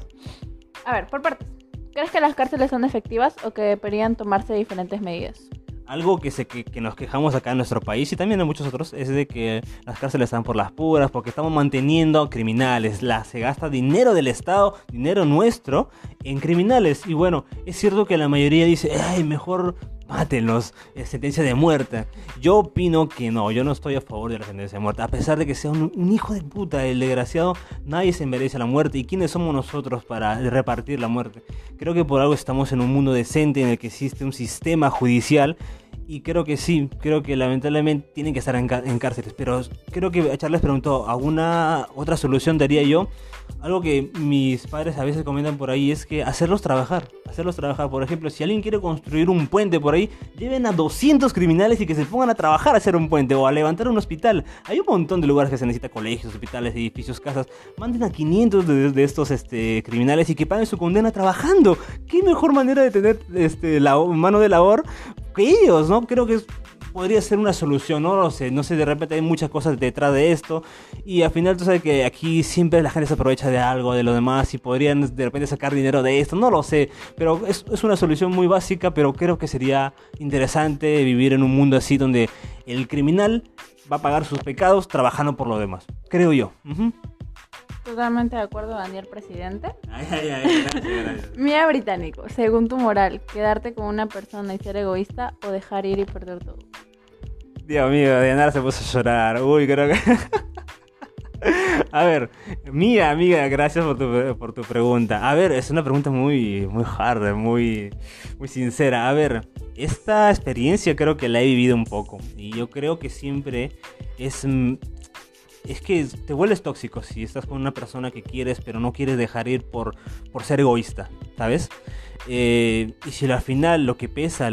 A ver, por partes. ¿Crees que las cárceles son efectivas o que deberían tomarse diferentes medidas?
Algo que, se, que, que nos quejamos acá en nuestro país y también en muchos otros es de que las cárceles están por las puras porque estamos manteniendo criminales. La, se gasta dinero del Estado, dinero nuestro, en criminales. Y bueno, es cierto que la mayoría dice, ay, mejor mátenlos, es sentencia de muerte. Yo opino que no, yo no estoy a favor de la sentencia de muerte. A pesar de que sea un, un hijo de puta, el desgraciado, nadie se merece la muerte. ¿Y quiénes somos nosotros para repartir la muerte? Creo que por algo estamos en un mundo decente en el que existe un sistema judicial Y creo que sí, creo que lamentablemente tienen que estar en, en cárceles. Pero creo que Charles preguntó, ¿alguna otra solución daría yo? Algo que mis padres a veces comentan por ahí es que hacerlos trabajar, hacerlos trabajar. Por ejemplo, si alguien quiere construir un puente por ahí, lleven a 200 criminales y que se pongan a trabajar a hacer un puente o a levantar un hospital. Hay un montón de lugares que se necesita, colegios, hospitales, edificios, casas. Manden a 500 de, estos este, criminales y que paguen su condena trabajando. ¿Qué mejor manera de tener este, mano de labor ellos, no? Creo que podría ser una solución, no lo sé, no sé, de repente hay muchas cosas detrás de esto y al final tú sabes que aquí siempre la gente se aprovecha de algo, de lo demás y podrían de repente sacar dinero de esto, no lo sé, pero es, es una solución muy básica, pero creo que sería interesante vivir en un mundo así donde el criminal va a pagar sus pecados trabajando por lo demás, creo yo.
Totalmente de acuerdo, Daniel, presidente. Ay, ay, ay, [laughs] Mira, británico, según tu moral, quedarte con una persona y ser egoísta o dejar ir y perder todo.
Dios mío, Diana se puso a llorar. Uy, creo que. [laughs] A ver, mía amiga, gracias por tu, por tu, pregunta. A ver, es una pregunta muy, muy hard, muy, muy sincera. A ver, esta experiencia creo que la he vivido un poco. Y yo creo que siempre es es que te vuelves tóxico si estás con una persona que quieres pero no quieres dejar ir por, por ser egoísta, ¿sabes? Eh, y si al final lo que pesa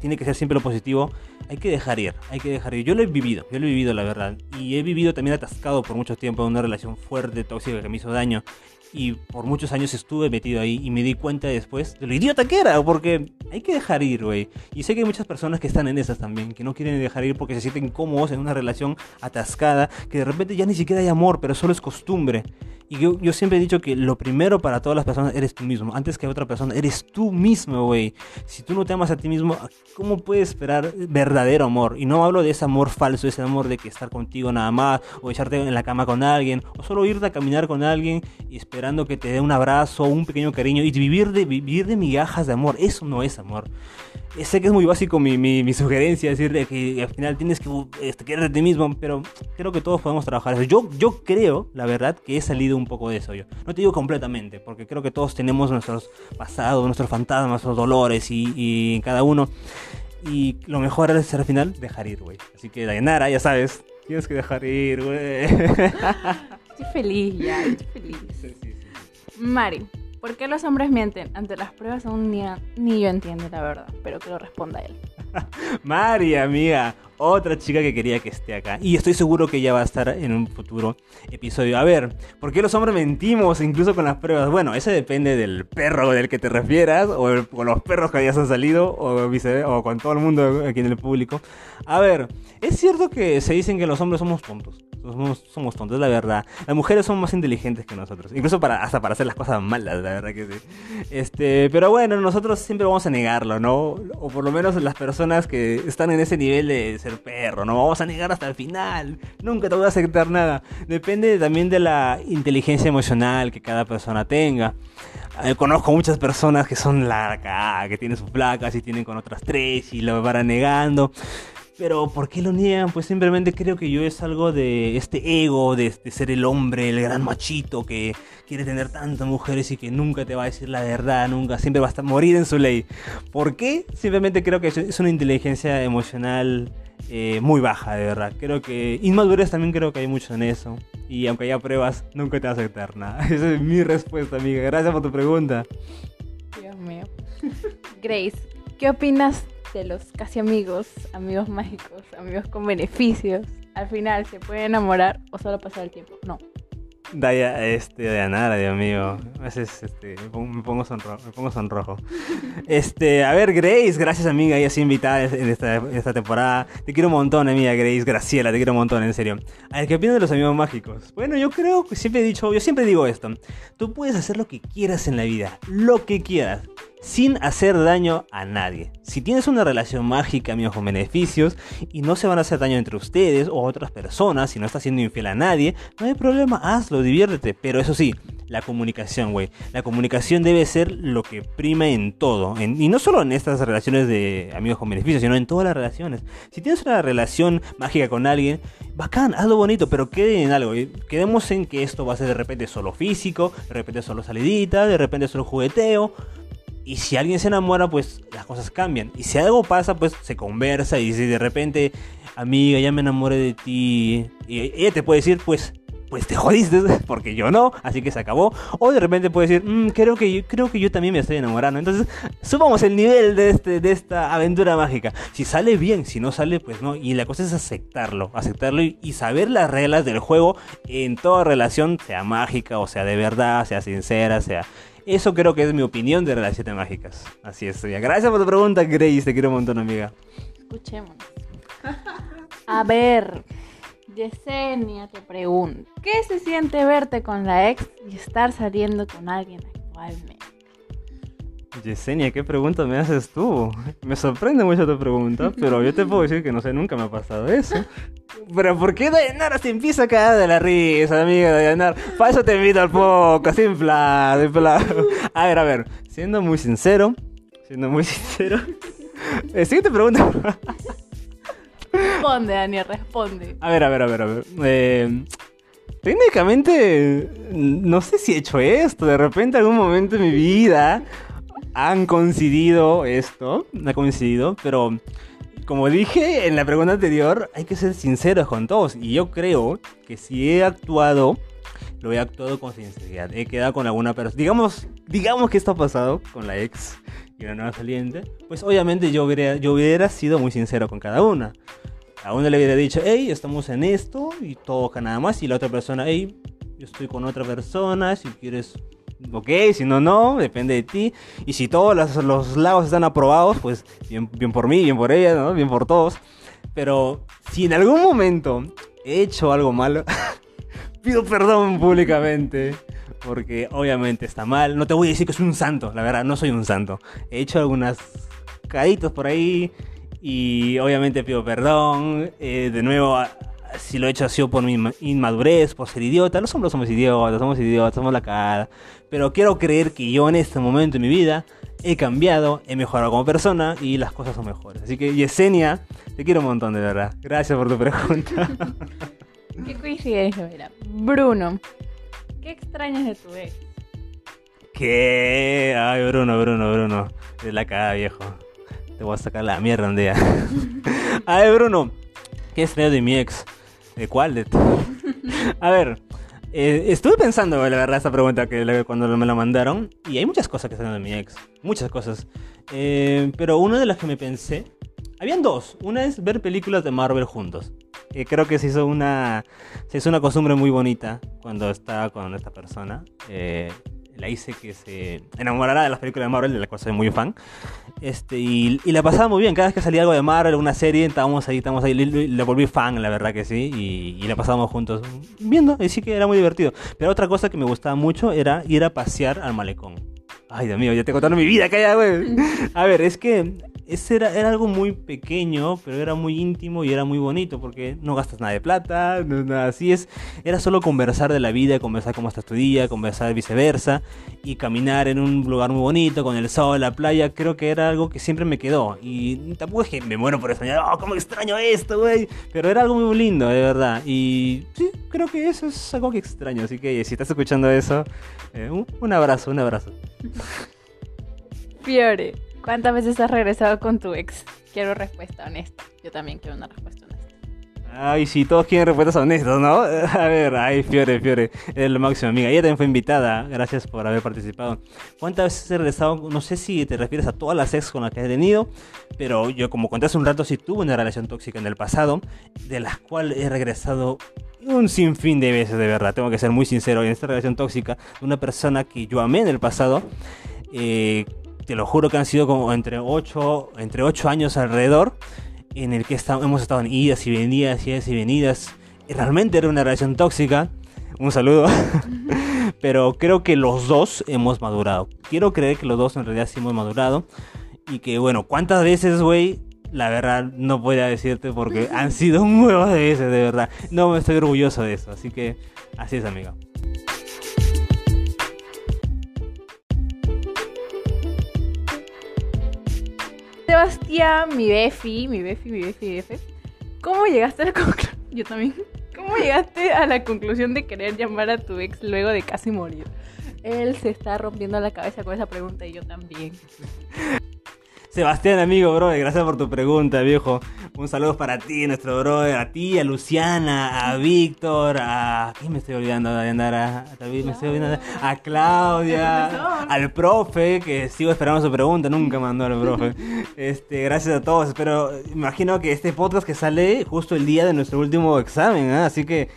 tiene que ser siempre lo positivo, hay que dejar ir, hay que dejar ir. Yo lo he vivido, yo lo he vivido la verdad. Y he vivido también atascado por mucho tiempo en una relación fuerte, tóxica que me hizo daño y por muchos años estuve metido ahí y me di cuenta después de lo idiota que era, porque hay que dejar ir, güey. Y sé que hay muchas personas que están en esas también, que no quieren dejar ir porque se sienten cómodos en una relación atascada, que de repente ya ni siquiera hay amor, pero solo es costumbre. Y yo, yo, siempre he dicho que lo primero para todas las personas eres tú mismo. Antes que otra persona, eres tú mismo, güey. Si tú no te amas a ti mismo, ¿cómo puedes esperar verdadero amor? Y no hablo de ese amor falso, ese amor de que estar contigo nada más, o echarte en la cama con alguien, o solo irte a caminar con alguien y esperando que te dé un abrazo un pequeño cariño y vivir de, vivir de migajas de amor. Eso no es amor. Eh, sé que es muy básico mi, mi, sugerencia, decir que al final tienes que este, querer de ti mismo, pero creo que todos podemos trabajar eso. Yo, yo creo, la verdad, que he salido un poco de eso yo. No te digo completamente, porque creo que todos tenemos nuestros pasados, nuestros fantasmas, nuestros dolores y, y cada uno. Y lo mejor es al final dejar ir, güey. Así que Dayanara, ya sabes, tienes que dejar ir, güey. [laughs]
Estoy feliz ya, estoy feliz. Mari, ¿por qué los hombres mienten? Ante las pruebas aún ni, ni yo entiendo la verdad, pero que lo responda él. [laughs]
Mari, amiga, otra chica que quería que esté acá. Y estoy seguro que ella va a estar en un futuro episodio. A ver, ¿por qué los hombres mentimos incluso con las pruebas? Bueno, eso depende del perro del que te refieras, o con los perros que hayas salido, o, o con todo el mundo aquí en el público. A ver, es cierto que se dicen que los hombres somos tontos. Somos, somos tontos, la verdad. Las mujeres son más inteligentes que nosotros. Incluso para, hasta para hacer las cosas malas, la verdad que sí. Este, pero bueno, nosotros siempre vamos a negarlo, ¿no? O por lo menos las personas que están en ese nivel de ser perro, ¿no? Vamos a negar hasta el final. Nunca te voy a aceptar nada. Depende también de la inteligencia emocional que cada persona tenga. Eh, conozco muchas personas que son la que tienen sus placas y tienen con otras tres y lo van negando. Pero ¿por qué lo niegan? Pues simplemente creo que yo es algo de este ego, de, ser el hombre, el gran machito que quiere tener tantas mujeres y que nunca te va a decir la verdad, nunca, siempre va a estar, morir en su ley. ¿Por qué? Simplemente creo que es una inteligencia emocional eh, muy baja, de verdad. Creo que inmadurez también creo que hay mucho en eso. Y aunque haya pruebas, nunca te va a aceptar nada. [laughs] Esa es mi respuesta, amiga. Gracias por tu pregunta.
Dios mío. [laughs] Grace, ¿qué opinas de los casi amigos, amigos mágicos, amigos con beneficios, al final se puede enamorar o solo pasar el tiempo. No.
Daya, este, Dayanara, Dios mío. A veces este, me, pongo, sonrojo, me pongo sonrojo. [laughs] Este, a ver, Grace, gracias amiga, ella sí invitada en esta, esta, temporada. Te quiero un montón, amiga Grace, Graciela, te quiero un montón, en serio. A ver, ¿qué opinas de los amigos mágicos? Bueno, yo creo que siempre he dicho, yo siempre digo esto. Tú puedes hacer lo que quieras en la vida, lo que quieras sin hacer daño a nadie. Si tienes una relación mágica, amigos, con beneficios, y no se van a hacer daño entre ustedes o otras personas, si no estás siendo infiel a nadie, no hay problema, hazlo, diviértete. Pero eso sí, la comunicación, güey. La comunicación debe ser lo que prima en todo. y no solo en estas relaciones de amigos con beneficios, sino en todas las relaciones. Si tienes una relación mágica con alguien, bacán, hazlo bonito, pero quede en algo. Quedemos en que esto va a ser de repente solo físico, de repente solo salidita, de repente solo jugueteo Y si alguien se enamora, pues las cosas cambian. Y si algo pasa, pues se conversa y si de repente, amiga, ya me enamoré de ti, y ella te puede decir, pues pues te jodiste, [laughs] porque yo no, así que se acabó. O de repente puedes decir, mm, creo, que yo, creo que yo también me estoy enamorando. Entonces, subamos el nivel de, este, de esta aventura mágica. Si sale bien, si no sale, pues no. Y la cosa es aceptarlo, aceptarlo y, saber las reglas del juego en toda relación, sea mágica o sea de verdad, sea sincera, sea... Eso creo que es mi opinión de las siete mágicas. Así es, Gracias por tu pregunta, Grace. Te quiero un montón, amiga.
Escuchemos. [laughs] A ver. Yesenia te pregunta, ¿qué se siente verte con la ex y estar saliendo con alguien actualmente?
Yesenia, ¿qué pregunta me haces tú? Me sorprende mucho tu pregunta, pero yo te puedo decir que no sé, nunca me ha pasado eso. Pero ¿por qué Dayanara se empieza a caer de la risa, amiga Dayanara? Para eso te invito al poco, sin plan, sin plan. A ver, a ver, siendo muy sincero, siendo muy sincero. Eh, siguiente pregunta.
Responde, Daniel, responde.
A ver, a ver, a ver, a ver. Eh, técnicamente, no sé si he hecho esto. De repente, algún momento en mi vida han coincidido esto. Ha coincidido, pero como dije en la pregunta anterior, hay que ser sinceros con todos. Y yo creo que si he actuado, lo he actuado con sinceridad. He quedado con alguna persona. Digamos, digamos que esto ha pasado con la ex y una nueva saliente. Pues obviamente yo hubiera, yo hubiera sido muy sincero con cada una. A uno le hubiera dicho, hey, estamos en esto y toca nada más. Y la otra persona, hey, yo estoy con otra persona, si quieres, ok, si no, no, depende de ti. Y si todos los, los lagos están aprobados, pues bien, bien por mí, bien por ella, ¿no? bien por todos. Pero si en algún momento he hecho algo malo, [laughs] pido perdón públicamente. Porque obviamente está mal. No te voy a decir que soy un santo, la verdad, no soy un santo. He hecho algunas caditos por ahí y obviamente pido perdón. Eh, de nuevo, si lo he hecho ha sido por mi inmadurez, por ser idiota. Los hombres somos idiotas, somos idiotas, somos la cara. Pero quiero creer que yo en este momento de mi vida he cambiado, he mejorado como persona y las cosas son mejores. Así que Yesenia, te quiero un montón de verdad. Gracias por tu pregunta. [laughs]
Qué coincidencia, mira. Bruno, ¿qué extrañas de tu ex?
¿Qué? Ay, Bruno, Bruno, Bruno. De la cara, viejo. Te voy a sacar la mierda un día. [laughs] a ver, Bruno. ¿Qué estrella de mi ex? ¿De cuál? De [laughs] a ver. Eh, estuve pensando, la verdad, esta pregunta que cuando me la mandaron. Y hay muchas cosas que están de mi ex. Muchas cosas. Eh, pero una de las que me pensé. Habían dos. Una es ver películas de Marvel juntos. Eh, creo que se hizo una. Se hizo una costumbre muy bonita cuando estaba con esta persona. La hice que se enamorara de las películas de Marvel, de las cuales soy muy fan. Este, y, la pasaba muy bien. Cada vez que salía algo de Marvel, una serie, estábamos ahí, estábamos ahí. Le, volví fan, la verdad que sí. Y, la pasábamos juntos viendo. Y sí que era muy divertido. Pero otra cosa que me gustaba mucho era ir a pasear al malecón. Ay, Dios mío, ya te contaron mi vida, calla, güey. [laughs] A ver, es que ese era, era, algo muy pequeño, pero era muy íntimo y era muy bonito porque no gastas nada de plata, no nada así. Es, era solo conversar de la vida, conversar cómo está tu día, conversar viceversa y caminar en un lugar muy bonito con el sol, la playa. Creo que era algo que siempre me quedó. Y tampoco es que me muero por extrañar, oh, cómo extraño esto, güey. Pero era algo muy lindo, de verdad. Y sí, creo que eso es algo que extraño. Así que si estás escuchando eso, eh, un abrazo, un abrazo.
Fiore. ¿Cuántas veces has regresado con tu ex? Quiero respuesta honesta. Yo también quiero una respuesta honesta.
Ay, sí, todos quieren respuestas honestas, ¿no? [laughs] A ver, ay, Fiore, Fiore, es lo máximo, amiga. Ella también fue invitada, gracias por haber participado. ¿Cuántas veces he regresado? No sé si te refieres a todas las ex con las que he tenido, pero yo, como conté hace un rato, sí tuve una relación tóxica en el pasado, de las cuales he regresado un sinfín de veces, de verdad. Tengo que ser muy sincero. En esta relación tóxica, una persona que yo amé en el pasado, eh, te lo juro que han sido como entre 8, entre 8 años alrededor, en el que hemos estado en idas y venidas, idas y venidas. realmente era una relación tóxica. Un saludo. [laughs] Pero creo que los dos hemos madurado. Quiero creer que los dos en realidad sí hemos madurado. Y que bueno, ¿cuántas veces, güey? La verdad no voy a decirte porque [laughs] han sido huevo de veces, de verdad. No me estoy orgulloso de eso. Así que así es, amigo.
Sebastián, mi Befi, mi Befi, mi Befi, Befi. ¿Cómo llegaste a la conclusión? [laughs] Yo también. ¿Cómo llegaste a la conclusión de querer llamar a tu ex luego de casi morir? Él se está rompiendo la cabeza con esa pregunta y yo también.
Sebastián, amigo, brother, gracias por tu pregunta, viejo. Un saludo para ti, nuestro brother, a ti, a Luciana, a Víctor, a... ¿Quién me estoy olvidando de andar? A, David, me estoy olvidando. A Claudia, [laughs] al profe, que sigo esperando su pregunta, nunca mandó al profe. [laughs] Este, gracias a todos, pero imagino que este podcast que sale justo el día de nuestro último examen, ¿ah? así que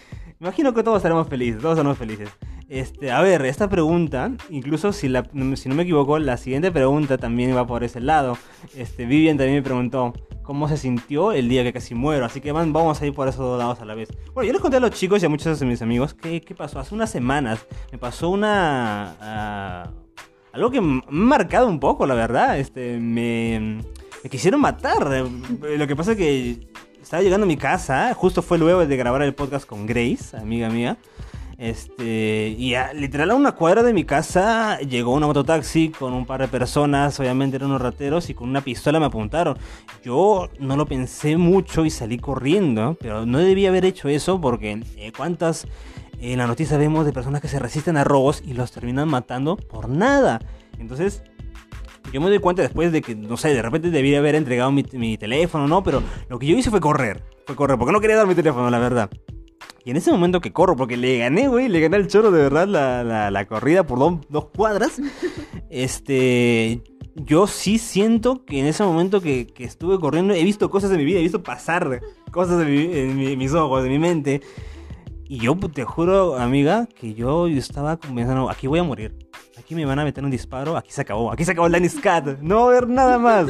imagino que todos estaremos felices, todos estaremos felices. Este, a ver, esta pregunta, incluso si, no me equivoco, la siguiente pregunta también va por ese lado. Este, Vivian también me preguntó cómo se sintió el día que casi muero, así que vamos a ir por esos dos lados a la vez. Bueno, yo les conté a los chicos y a muchos de mis amigos qué, qué pasó. Hace unas semanas me pasó una... Uh, algo que me ha marcado un poco, la verdad. Este, me, me quisieron matar. Lo que pasa es que estaba llegando a mi casa, justo fue luego de grabar el podcast con Grace, amiga mía. Este, y literal a una cuadra de mi casa llegó un mototaxi con un par de personas, obviamente eran unos rateros, y con una pistola me apuntaron. Yo no lo pensé mucho y salí corriendo, pero no debía haber hecho eso porque eh, cuántas en la noticia vemos de personas que se resisten a robos y los terminan matando por nada. Entonces, yo me doy cuenta después de que, no sé, de repente debía haber entregado mi teléfono, ¿no? Pero lo que yo hice fue correr, fue correr, porque no quería dar mi teléfono, la verdad. Y en ese momento que corro, porque le gané, güey, le gané al choro de verdad la, la, corrida por dos cuadras. [laughs] este, yo sí siento que en ese momento que, que, estuve corriendo he visto cosas en mi vida, he visto pasar cosas en, mis ojos, en mi mente. Y yo te juro, amiga, que yo estaba pensando, aquí voy a morir aquí me van a meter un disparo, aquí se acabó, aquí se acabó el Dennis Cat, no va a haber nada más.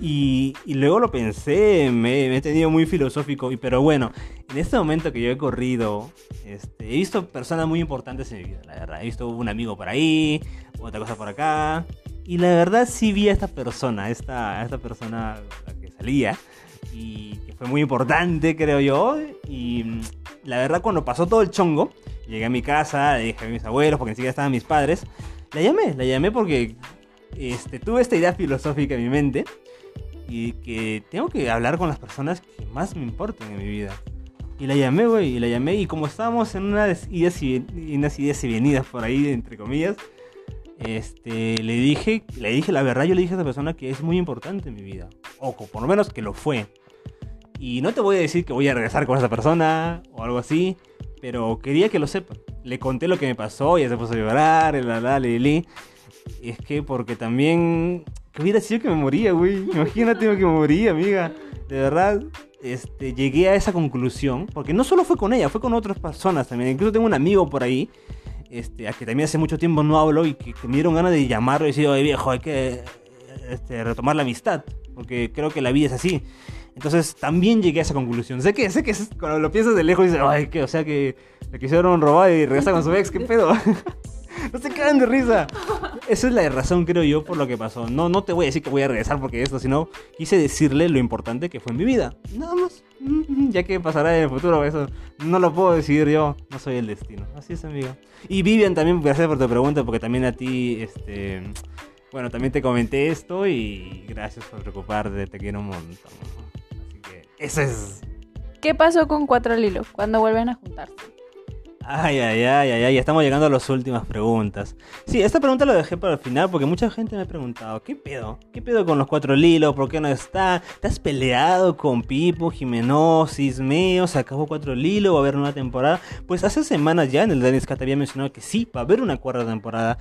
Y, y luego lo pensé, me, he tenido muy filosófico, y, pero bueno, en este momento que yo he corrido, este, he visto personas muy importantes en mi vida, la verdad. He visto un amigo por ahí, otra cosa por acá, y la verdad sí vi a esta persona, esta, a esta persona la que salía, y que fue muy importante, creo yo, y la verdad cuando pasó todo el chongo, llegué a mi casa, le dije a mis abuelos, porque ni siquiera estaban mis padres, la llamé, la llamé porque este, tuve esta idea filosófica en mi mente y que tengo que hablar con las personas que más me importan en mi vida. Y la llamé, güey, y la llamé y como estábamos en unas ideas y, unas ideas y venidas por ahí, entre comillas, este, le dije, le dije la verdad, yo le dije a esa persona que es muy importante en mi vida. O por lo menos que lo fue. Y no te voy a decir que voy a regresar con esa persona o algo así, pero quería que lo sepan. Le conté lo que me pasó ella se puso a llorar, la la li, Y es que porque también. Que hubiera sido que me moría, güey. Imagínate que me moría, amiga. De verdad, este, llegué a esa conclusión. Porque no solo fue con ella, fue con otras personas también. Incluso tengo un amigo por ahí. Este, a que también hace mucho tiempo no hablo y que, me dieron ganas de llamarlo y decir, oye viejo, hay que este, retomar la amistad. Porque creo que la vida es así. Entonces también llegué a esa conclusión. Sé que, sé que cuando lo piensas de lejos dices, ay, que, o sea que le quisieron robar y regresar con su ex, ¿qué pedo? [laughs] no se quedan de risa. Esa es la razón, creo yo, por lo que pasó. No, no te voy a decir que voy a regresar porque esto, sino quise decirle lo importante que fue en mi vida. Nada más. Mm, ya que pasará en el futuro, eso no lo puedo decidir yo. No soy el destino. Así es, amigo. Y Vivian, también, gracias por tu pregunta, porque también a ti, este. Bueno, también te comenté esto y gracias por preocuparte, te quiero un montón. Eso es.
¿Qué pasó con Cuatro Lilo cuando vuelven a juntarse?
Ay, ay, ay, ay, ay, estamos llegando a las últimas preguntas. Sí, esta pregunta la dejé para el final porque mucha gente me ha preguntado, ¿qué pedo? ¿Qué pedo con los cuatro lilos? ¿Por qué no está? ¿Te has peleado con Pipo, Jimenosis, Meo? ¿Se acabó cuatro lilos? ¿Va a haber una temporada? Pues hace semanas ya en el Dennis Cat había mencionado que sí, va a haber una cuarta temporada.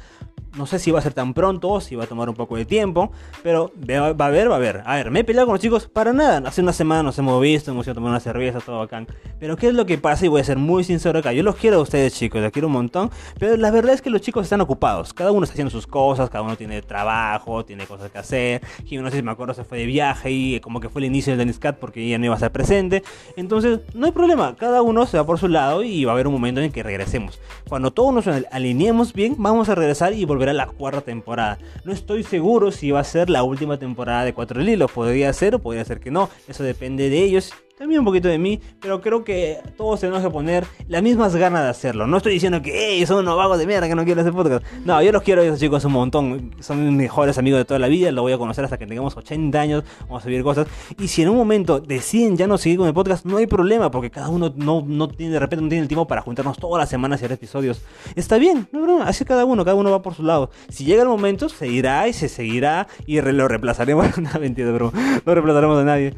No sé si va a ser tan pronto si va a tomar un poco de tiempo, pero va a haber, va a haber. A ver, me he peleado con los chicos para nada. Hace una semana nos hemos visto, hemos ido a tomar una cerveza, todo bacán. Pero ¿qué es lo que pasa? Y voy a ser muy sincero acá. Yo los quiero a ustedes, chicos, los quiero un montón. Pero la verdad es que los chicos están ocupados. Cada uno está haciendo sus cosas, cada uno tiene trabajo, tiene cosas que hacer. Y no sé si me acuerdo, se fue de viaje y como que fue el inicio del Dennis Cat porque ella no iba a estar presente. Entonces, no hay problema. Cada uno se va por su lado y va a haber un momento en que regresemos. Cuando todos nos alineemos bien, vamos a regresar y volver la cuarta temporada no estoy seguro si va a ser la última temporada de Cuatro Lilos. Podría ser o podría ser que no. Eso depende de ellos también un poquito de mí, pero creo que todos tenemos que poner las mismas ganas de hacerlo. No estoy diciendo que, hey, son unos vagos de mierda que no quieren hacer podcast. No, yo los quiero a esos chicos un montón. Son mis mejores amigos de toda la vida, los voy a conocer hasta que tengamos 80 años, vamos a vivir cosas. Y si en un momento deciden ya no seguir con el podcast, no hay problema, porque cada uno no, no tiene, de repente no tiene el tiempo para juntarnos todas las semanas y hacer episodios. Está bien, no problema, así cada uno, cada uno va por su lado. Si llega el momento, se irá y se seguirá y lo reemplazaremos. [laughs] no, mentira, bro. No reemplazaremos a nadie.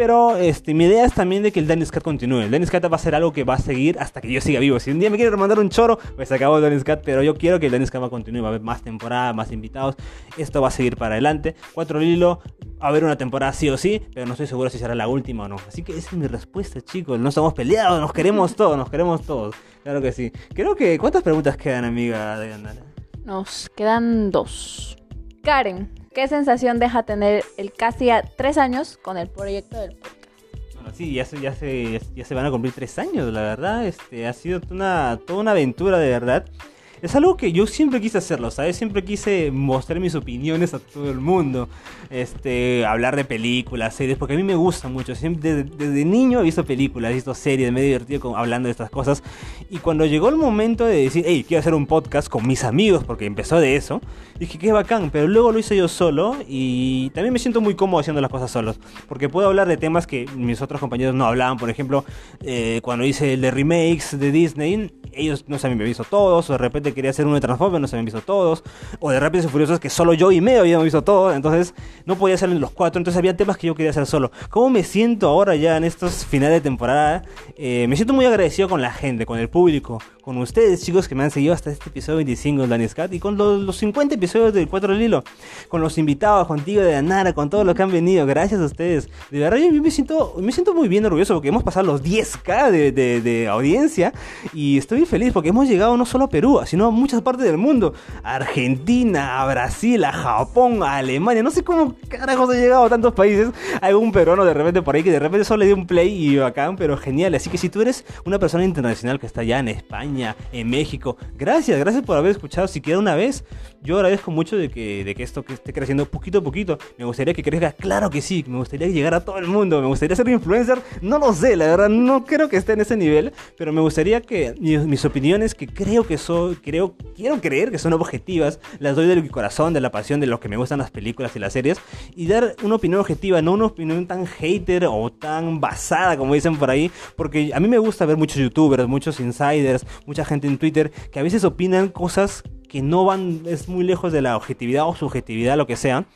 Pero este, mi idea es también de que el Dennis Cat continúe. El Dennis Cat va a ser algo que va a seguir hasta que yo siga vivo. Si un día me quiere mandar un choro, pues acabó el Dennis Cat. Pero yo quiero que el Dennis Cat va a continuar. Va a haber más temporadas, más invitados. Esto va a seguir para adelante. Cuatro Lilo, va a haber una temporada sí o sí. Pero no estoy seguro si será la última o no. Así que esa es mi respuesta, chicos. No estamos peleados, nos queremos todos, nos queremos todos. Claro que sí. Creo que. ¿Cuántas preguntas quedan, amiga de
Nos quedan dos. Karen, ¿qué sensación deja tener el casi a tres años con el proyecto del podcast?
Bueno, sí, ya se, ya se, ya se van a cumplir tres años, la verdad. Este, ha sido una, toda una aventura, de verdad. Es algo que yo siempre quise hacerlo, ¿sabes? Siempre quise mostrar mis opiniones a todo el mundo. Este, hablar de películas, series, porque a mí me gusta mucho. Siempre, desde, niño he visto películas, he visto series, me he divertido hablando de estas cosas. Y cuando llegó el momento de decir, hey, quiero hacer un podcast con mis amigos, porque empezó de eso, dije, qué bacán. Pero luego lo hice yo solo y también me siento muy cómodo haciendo las cosas solos. Porque puedo hablar de temas que mis otros compañeros no hablaban. Por ejemplo, eh, cuando hice el de remakes de Disney, ellos no se habían visto todos, o de repente quería hacer uno de Transformers, no se habían visto todos, o de Rápidos y Furiosos que solo yo y Meo habíamos visto todos, entonces no podía hacer los cuatro, entonces había temas que yo quería hacer solo. ¿Cómo me siento ahora ya en estos finales de temporada? Eh, me siento muy agradecido con la gente, con el público, con ustedes chicos que me han seguido hasta este episodio 25 de Daniscat y con los, 50 episodios del 4 del Hilo, con los invitados, contigo de Anara, con todos los que han venido, gracias a ustedes. De verdad yo me siento, me siento muy bien orgulloso porque hemos pasado los 10k de, de, de audiencia y estoy feliz porque hemos llegado no solo a Perú, sino a muchas partes del mundo. A Argentina, a Brasil, a Japón, a Alemania. No sé cómo carajos he llegado a tantos países. Hay un peruano de repente por ahí que de repente solo le dio un play y bacán, pero genial. Así que si tú eres una persona internacional que está ya en España, en México, gracias, gracias por haber escuchado siquiera una vez. Yo agradezco mucho de que, de que esto que esté creciendo poquito a poquito. Me gustaría que crezca, claro que sí. Me gustaría llegar a todo el mundo. Me gustaría ser influencer. No lo sé, la verdad, no creo que esté en ese nivel. Pero me gustaría que mis, mis opiniones, que creo que soy, creo, quiero creer que son objetivas, las doy del corazón, de la pasión, de lo que me gustan las películas y las series. Y dar una opinión objetiva, no una opinión tan hater o tan basada como dicen por ahí. Porque a mí me gusta ver muchos youtubers, muchos insiders, mucha gente en Twitter que a veces opinan cosas que no van, es muy lejos de la objetividad o subjetividad, lo que sea,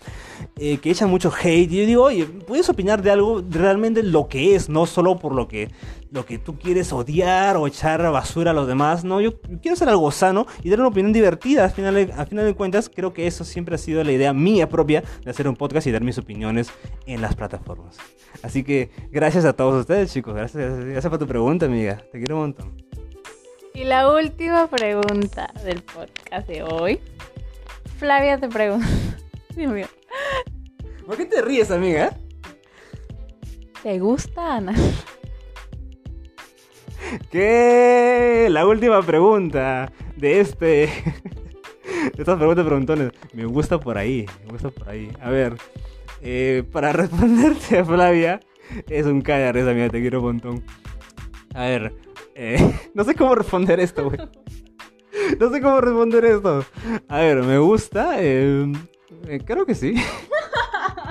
eh, que echan mucho hate. Y yo digo, oye, puedes opinar de algo realmente lo que es, no solo por lo que, lo que tú quieres odiar o echar basura a los demás. No, yo quiero hacer algo sano y dar una opinión divertida. Al final, al final de cuentas, creo que eso siempre ha sido la idea mía propia de hacer un podcast y dar mis opiniones en las plataformas. Así que gracias a todos ustedes, chicos. Gracias, gracias por tu pregunta, amiga. Te quiero un montón.
Y la última pregunta del podcast de hoy. Flavia te pregunta. [laughs] Dios mío.
¿Por qué te ríes, amiga?
¿Te gusta Ana?
¿Qué? La última pregunta de este. [laughs] de estas preguntas preguntones. Me gusta por ahí. Me gusta por ahí. A ver. Eh, para [laughs] responderte, Flavia. Es un callar, amiga. Te quiero un montón. A ver. Eh, [laughs] no sé cómo responder esto, güey. [laughs] No sé cómo responder esto. A ver, me gusta. Eh, eh, creo que sí.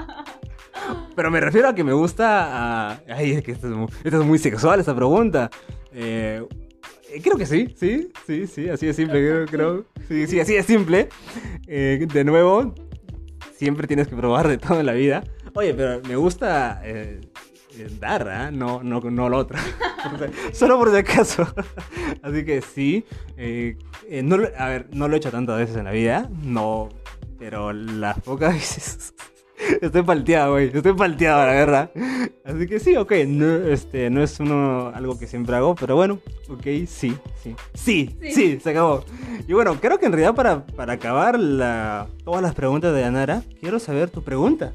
[laughs] Pero me refiero a que me gusta. Ay, es que esto es muy, sexual, esta pregunta. creo que sí, sí, sí, sí, así de simple, creo. Sí, sí, así de simple. de nuevo, siempre tienes que probar de todo en la vida. Oye, pero me gusta dar, ¿eh? no, no, no lo otro. [laughs] Solo por si acaso. [laughs] Así que sí. Eh, eh, no, a ver, no lo he hecho tantas veces en la vida. No. Pero las pocas veces. [laughs] Estoy palteado, güey. Estoy palteado, la verdad. Así que sí, ok. No, este, no es uno, algo que siempre hago, pero bueno, ok, sí, sí. Sí, sí, se acabó. Y bueno, creo que en realidad para, para acabar la, todas las preguntas de Anara, quiero saber tu pregunta.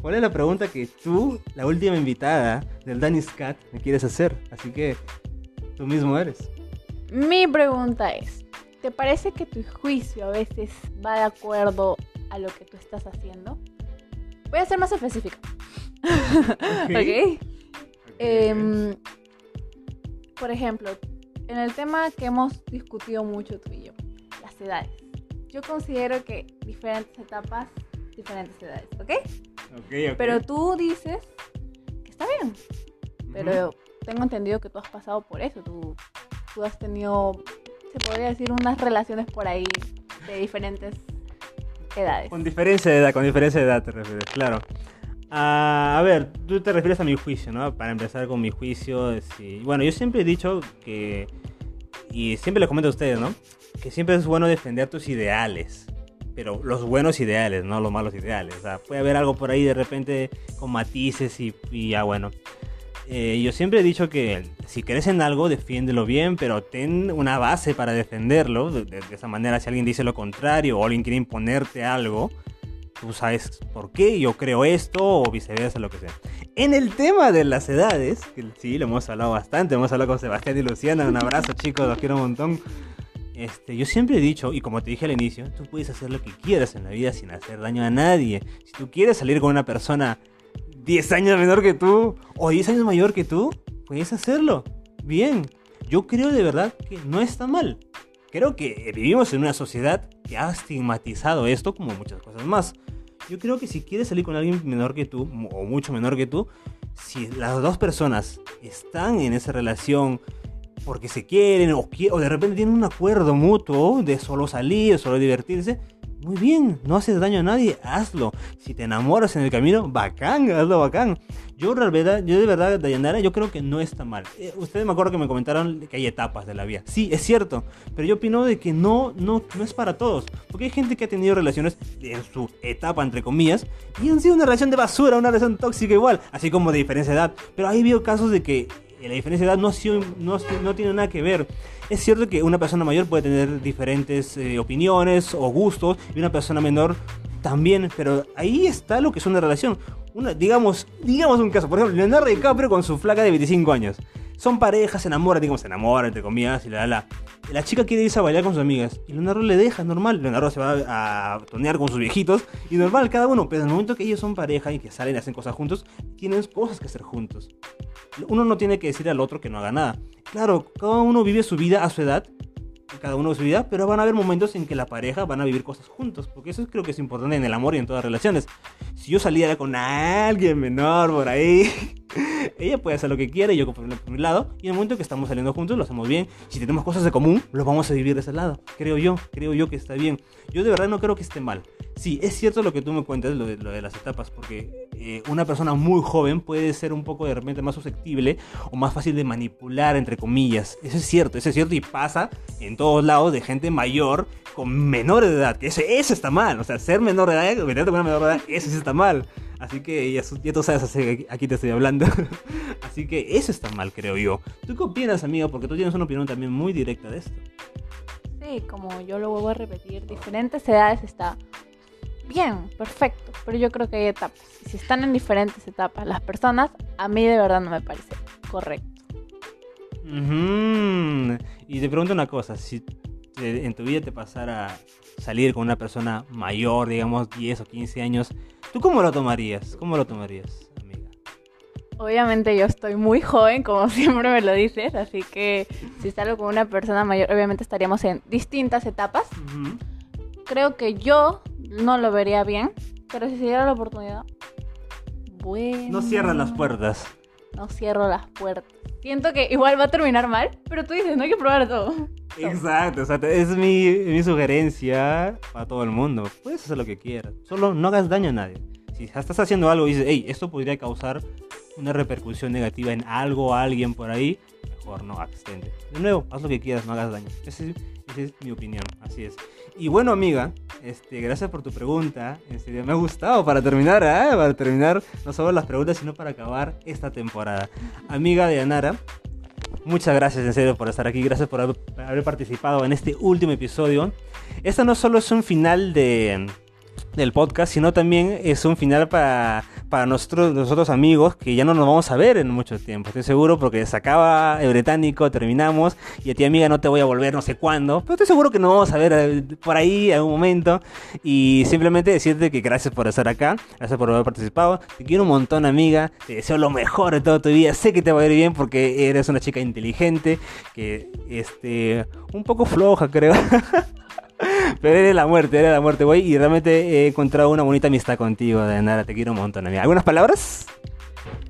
¿Cuál es la pregunta que tú, la última invitada del Danny's Cat, me quieres hacer? Así que tú mismo eres.
Mi pregunta es, ¿te parece que tu juicio a veces va de acuerdo a lo que tú estás haciendo? Voy a ser más específica. ¿Ok? [laughs] Em, por ejemplo, en el tema que hemos discutido mucho tú y yo, las edades. Yo considero que diferentes etapas, diferentes edades, ¿ok?
Ok, ok.
Pero tú dices que está bien. Pero tengo entendido que tú has pasado por eso. Tú, tú has tenido, se podría decir, unas relaciones por ahí de diferentes edades.
Con diferencia de edad, con diferencia de edad te refieres, claro. Ah, a ver, tú te refieres a mi juicio, ¿no? Para empezar con mi juicio, sí. bueno, yo siempre he dicho que, y siempre les comento a ustedes, ¿no? Que siempre es bueno defender tus ideales, pero los buenos ideales, no los malos ideales. O sea, puede haber algo por ahí de repente con matices y, y ya bueno. Eh, yo siempre he dicho que si crees en algo, defiéndelo bien, pero ten una base para defenderlo. De, de- de esa manera, si alguien dice lo contrario o alguien quiere imponerte algo, tú sabes por qué yo creo esto o viceversa, lo que sea. En el tema de las edades, que sí, lo hemos hablado bastante, hemos hablado con Sebastián y Luciana, un abrazo chicos, los quiero un montón. Este, yo siempre he dicho, y como te dije al inicio, tú puedes hacer lo que quieras en la vida sin hacer daño a nadie. Si tú quieres salir con una persona 10 años menor que tú o 10 años mayor que tú, puedes hacerlo. Bien, yo creo de verdad que no está mal. Creo que vivimos en una sociedad que ha estigmatizado esto como muchas cosas más. Yo creo que si quieres salir con alguien menor que tú o mucho menor que tú, si las dos personas están en esa relación porque se quieren o, o de repente tienen un acuerdo mutuo de solo salir, solo divertirse, muy bien, no haces daño a nadie, hazlo. Si te enamoras en el camino, bacán, hazlo bacán. Yo, verdad, yo de verdad, Dayanara, yo creo que no está mal. Eh, ustedes me acuerdo que me comentaron que hay etapas de la vida. Sí, es cierto, pero yo opino de que no, no, no es para todos. Porque hay gente que ha tenido relaciones en su etapa, entre comillas, y han sido una relación de basura, una relación tóxica igual, así como de diferencia de edad. Pero hay habido casos de que la diferencia de edad no, tiene nada que ver. Es cierto que una persona mayor puede tener diferentes eh, opiniones o gustos y una persona menor también, pero ahí está lo que es una relación. Digamos, digamos un caso, por ejemplo, Leonardo DiCaprio con su flaca de 25 años. Son parejas, se enamoran, digamos, se enamoran, entre comillas, y la, la. La chica quiere irse a bailar con sus amigas y Leonardo le deja, normal. Leonardo se va a tonear con sus viejitos y normal cada uno, pero en el momento que ellos son pareja y que salen y hacen cosas juntos, tienen cosas que hacer juntos. Uno no tiene que decir al otro que no haga nada. Claro, cada uno vive su vida a su edad, cada uno su vida, pero van a haber momentos en que la pareja van a vivir cosas juntos, porque eso creo que es importante en el amor y en todas las relaciones. Si yo saliera con alguien menor por ahí, [laughs] ella puede hacer lo que quiera y yo por mi lado, y en el momento que estamos saliendo juntos lo hacemos bien. Si tenemos cosas de común, lo vamos a vivir de ese lado. Creo yo, creo yo que está bien. Yo de verdad no creo que esté mal. Sí, es cierto lo que tú me cuentas, de, lo de las etapas, porque eh, una persona muy joven puede ser un poco de repente más susceptible o más fácil de manipular, entre comillas. Eso es cierto, eso es cierto y pasa en todos lados de gente mayor con menores de edad. Que eso, eso está mal, o sea, ser menor de edad, meterte con una menor de edad, eso sí está mal. Así que ya, ya tú sabes, aquí te estoy hablando. [laughs] Así que eso está mal, creo yo. ¿Tú qué opinas, amigo? Porque tú tienes una opinión también muy directa de esto.
Sí, como yo lo vuelvo a repetir, diferentes edades está bien, perfecto, pero yo creo que hay etapas. Y si están en diferentes etapas las personas, a mí de verdad no me parece correcto.
Y te pregunto una cosa, si en tu vida te pasara salir con una persona mayor, digamos 10 o 15 años, ¿tú cómo lo tomarías? ¿Cómo lo tomarías, amiga?
Obviamente yo estoy muy joven, como [laughs] siempre me lo dices, así que si salgo con una persona mayor, obviamente estaríamos en distintas etapas. Creo que yo no lo vería bien, pero si se diera la oportunidad, bueno.
No cierras las puertas.
No cierro las puertas. Siento que igual va a terminar mal, pero tú dices, no hay que probar todo. [laughs]
Exacto, exacto. Es mi, mi sugerencia para todo el mundo. Puedes hacer lo que quieras. Solo no hagas daño a nadie. Si estás haciendo algo y dices, hey, esto podría causar una repercusión negativa en algo o alguien por ahí, mejor no, abstente. De nuevo, haz lo que quieras, no hagas daño. Esa es, esa es mi opinión, así es. Y bueno, amiga, este, gracias por tu pregunta. En serio, me ha gustado para terminar, ¿eh? Para terminar no solo las preguntas, sino para acabar esta temporada. Amiga de Anara, Muchas gracias en serio por estar aquí, gracias por haber, participado en este último episodio. Esto no solo es un final de, del podcast, sino también es un final para, para nosotros, nosotros amigos que ya no nos vamos a ver en mucho tiempo. Estoy seguro porque se acaba el británico, terminamos y a ti amiga no te voy a volver no sé cuándo, pero estoy seguro que nos vamos a ver eh, por ahí en algún momento y simplemente decirte que gracias por estar acá, gracias por haber participado, te quiero un montón amiga, te deseo lo mejor de toda tu vida, sé que te va a ir bien porque eres una chica inteligente, que este, un poco floja creo. [laughs] [laughs] Pero eres la muerte, eres la muerte, güey. Y realmente he encontrado una bonita amistad contigo, Dayanara. Te quiero un montón, amiga. ¿Algunas palabras?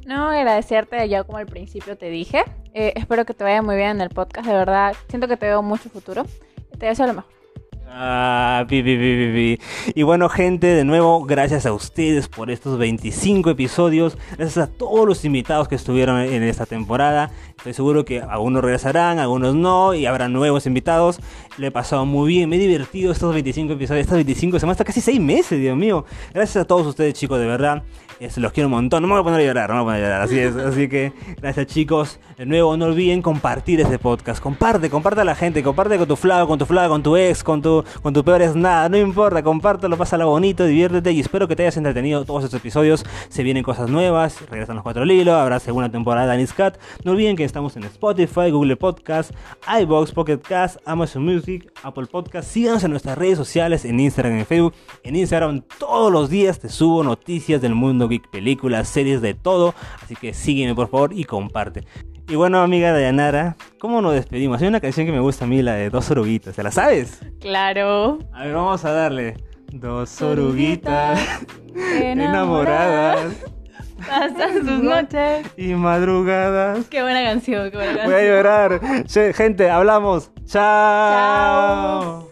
No, agradecerte ya como al principio te dije. Eh, espero que te vaya muy bien en el podcast, de verdad. Siento que te veo mucho futuro. Te deseo lo mejor.
Ah, pi, pi, pi. Y bueno, gente, de nuevo, gracias a ustedes por estos 25 episodios. Gracias a todos los invitados que estuvieron en esta temporada. Estoy seguro que algunos regresarán, algunos no, y habrá nuevos invitados. Le he pasado muy bien, me he divertido estos 25 episodios, estas 25 semanas, hasta casi 6 meses, Dios mío. Gracias a todos ustedes, chicos, de verdad. Los quiero un montón. No me voy a poner a llorar, no me voy a poner a llorar. Así es. Así que, gracias, chicos. De nuevo, no olviden compartir este podcast. Comparte, comparte a la gente. Comparte con tu flago, con tu flaga, con tu ex, con tu, con tu peor es nada. No importa, compártelo, pásalo bonito, diviértete. Y espero que te hayas entretenido todos estos episodios. Se vienen cosas nuevas. Regresan los cuatro lilos. Habrá segunda temporada de Cat. No olviden que estamos en Spotify, Google Podcast, iBox, Pocket Cast, Amazon Music, Apple Podcast. Síganos en nuestras redes sociales, en Instagram, en Facebook. En Instagram todos los días te subo noticias del mundo geek, películas, series, de todo. Así que sígueme por favor y comparte. Y bueno, amiga Dayanara, ¿cómo nos despedimos? Hay una canción que me gusta a mí, la de Dos Oruguitas. ¿Se la sabes?
Claro.
A ver, vamos a darle. Dos oruguitas enamoradas.
Pasan sus [laughs] noches.
Y madrugadas.
Qué buena canción, qué buena canción.
Voy a llorar. Gente, hablamos. Chao.
Chao.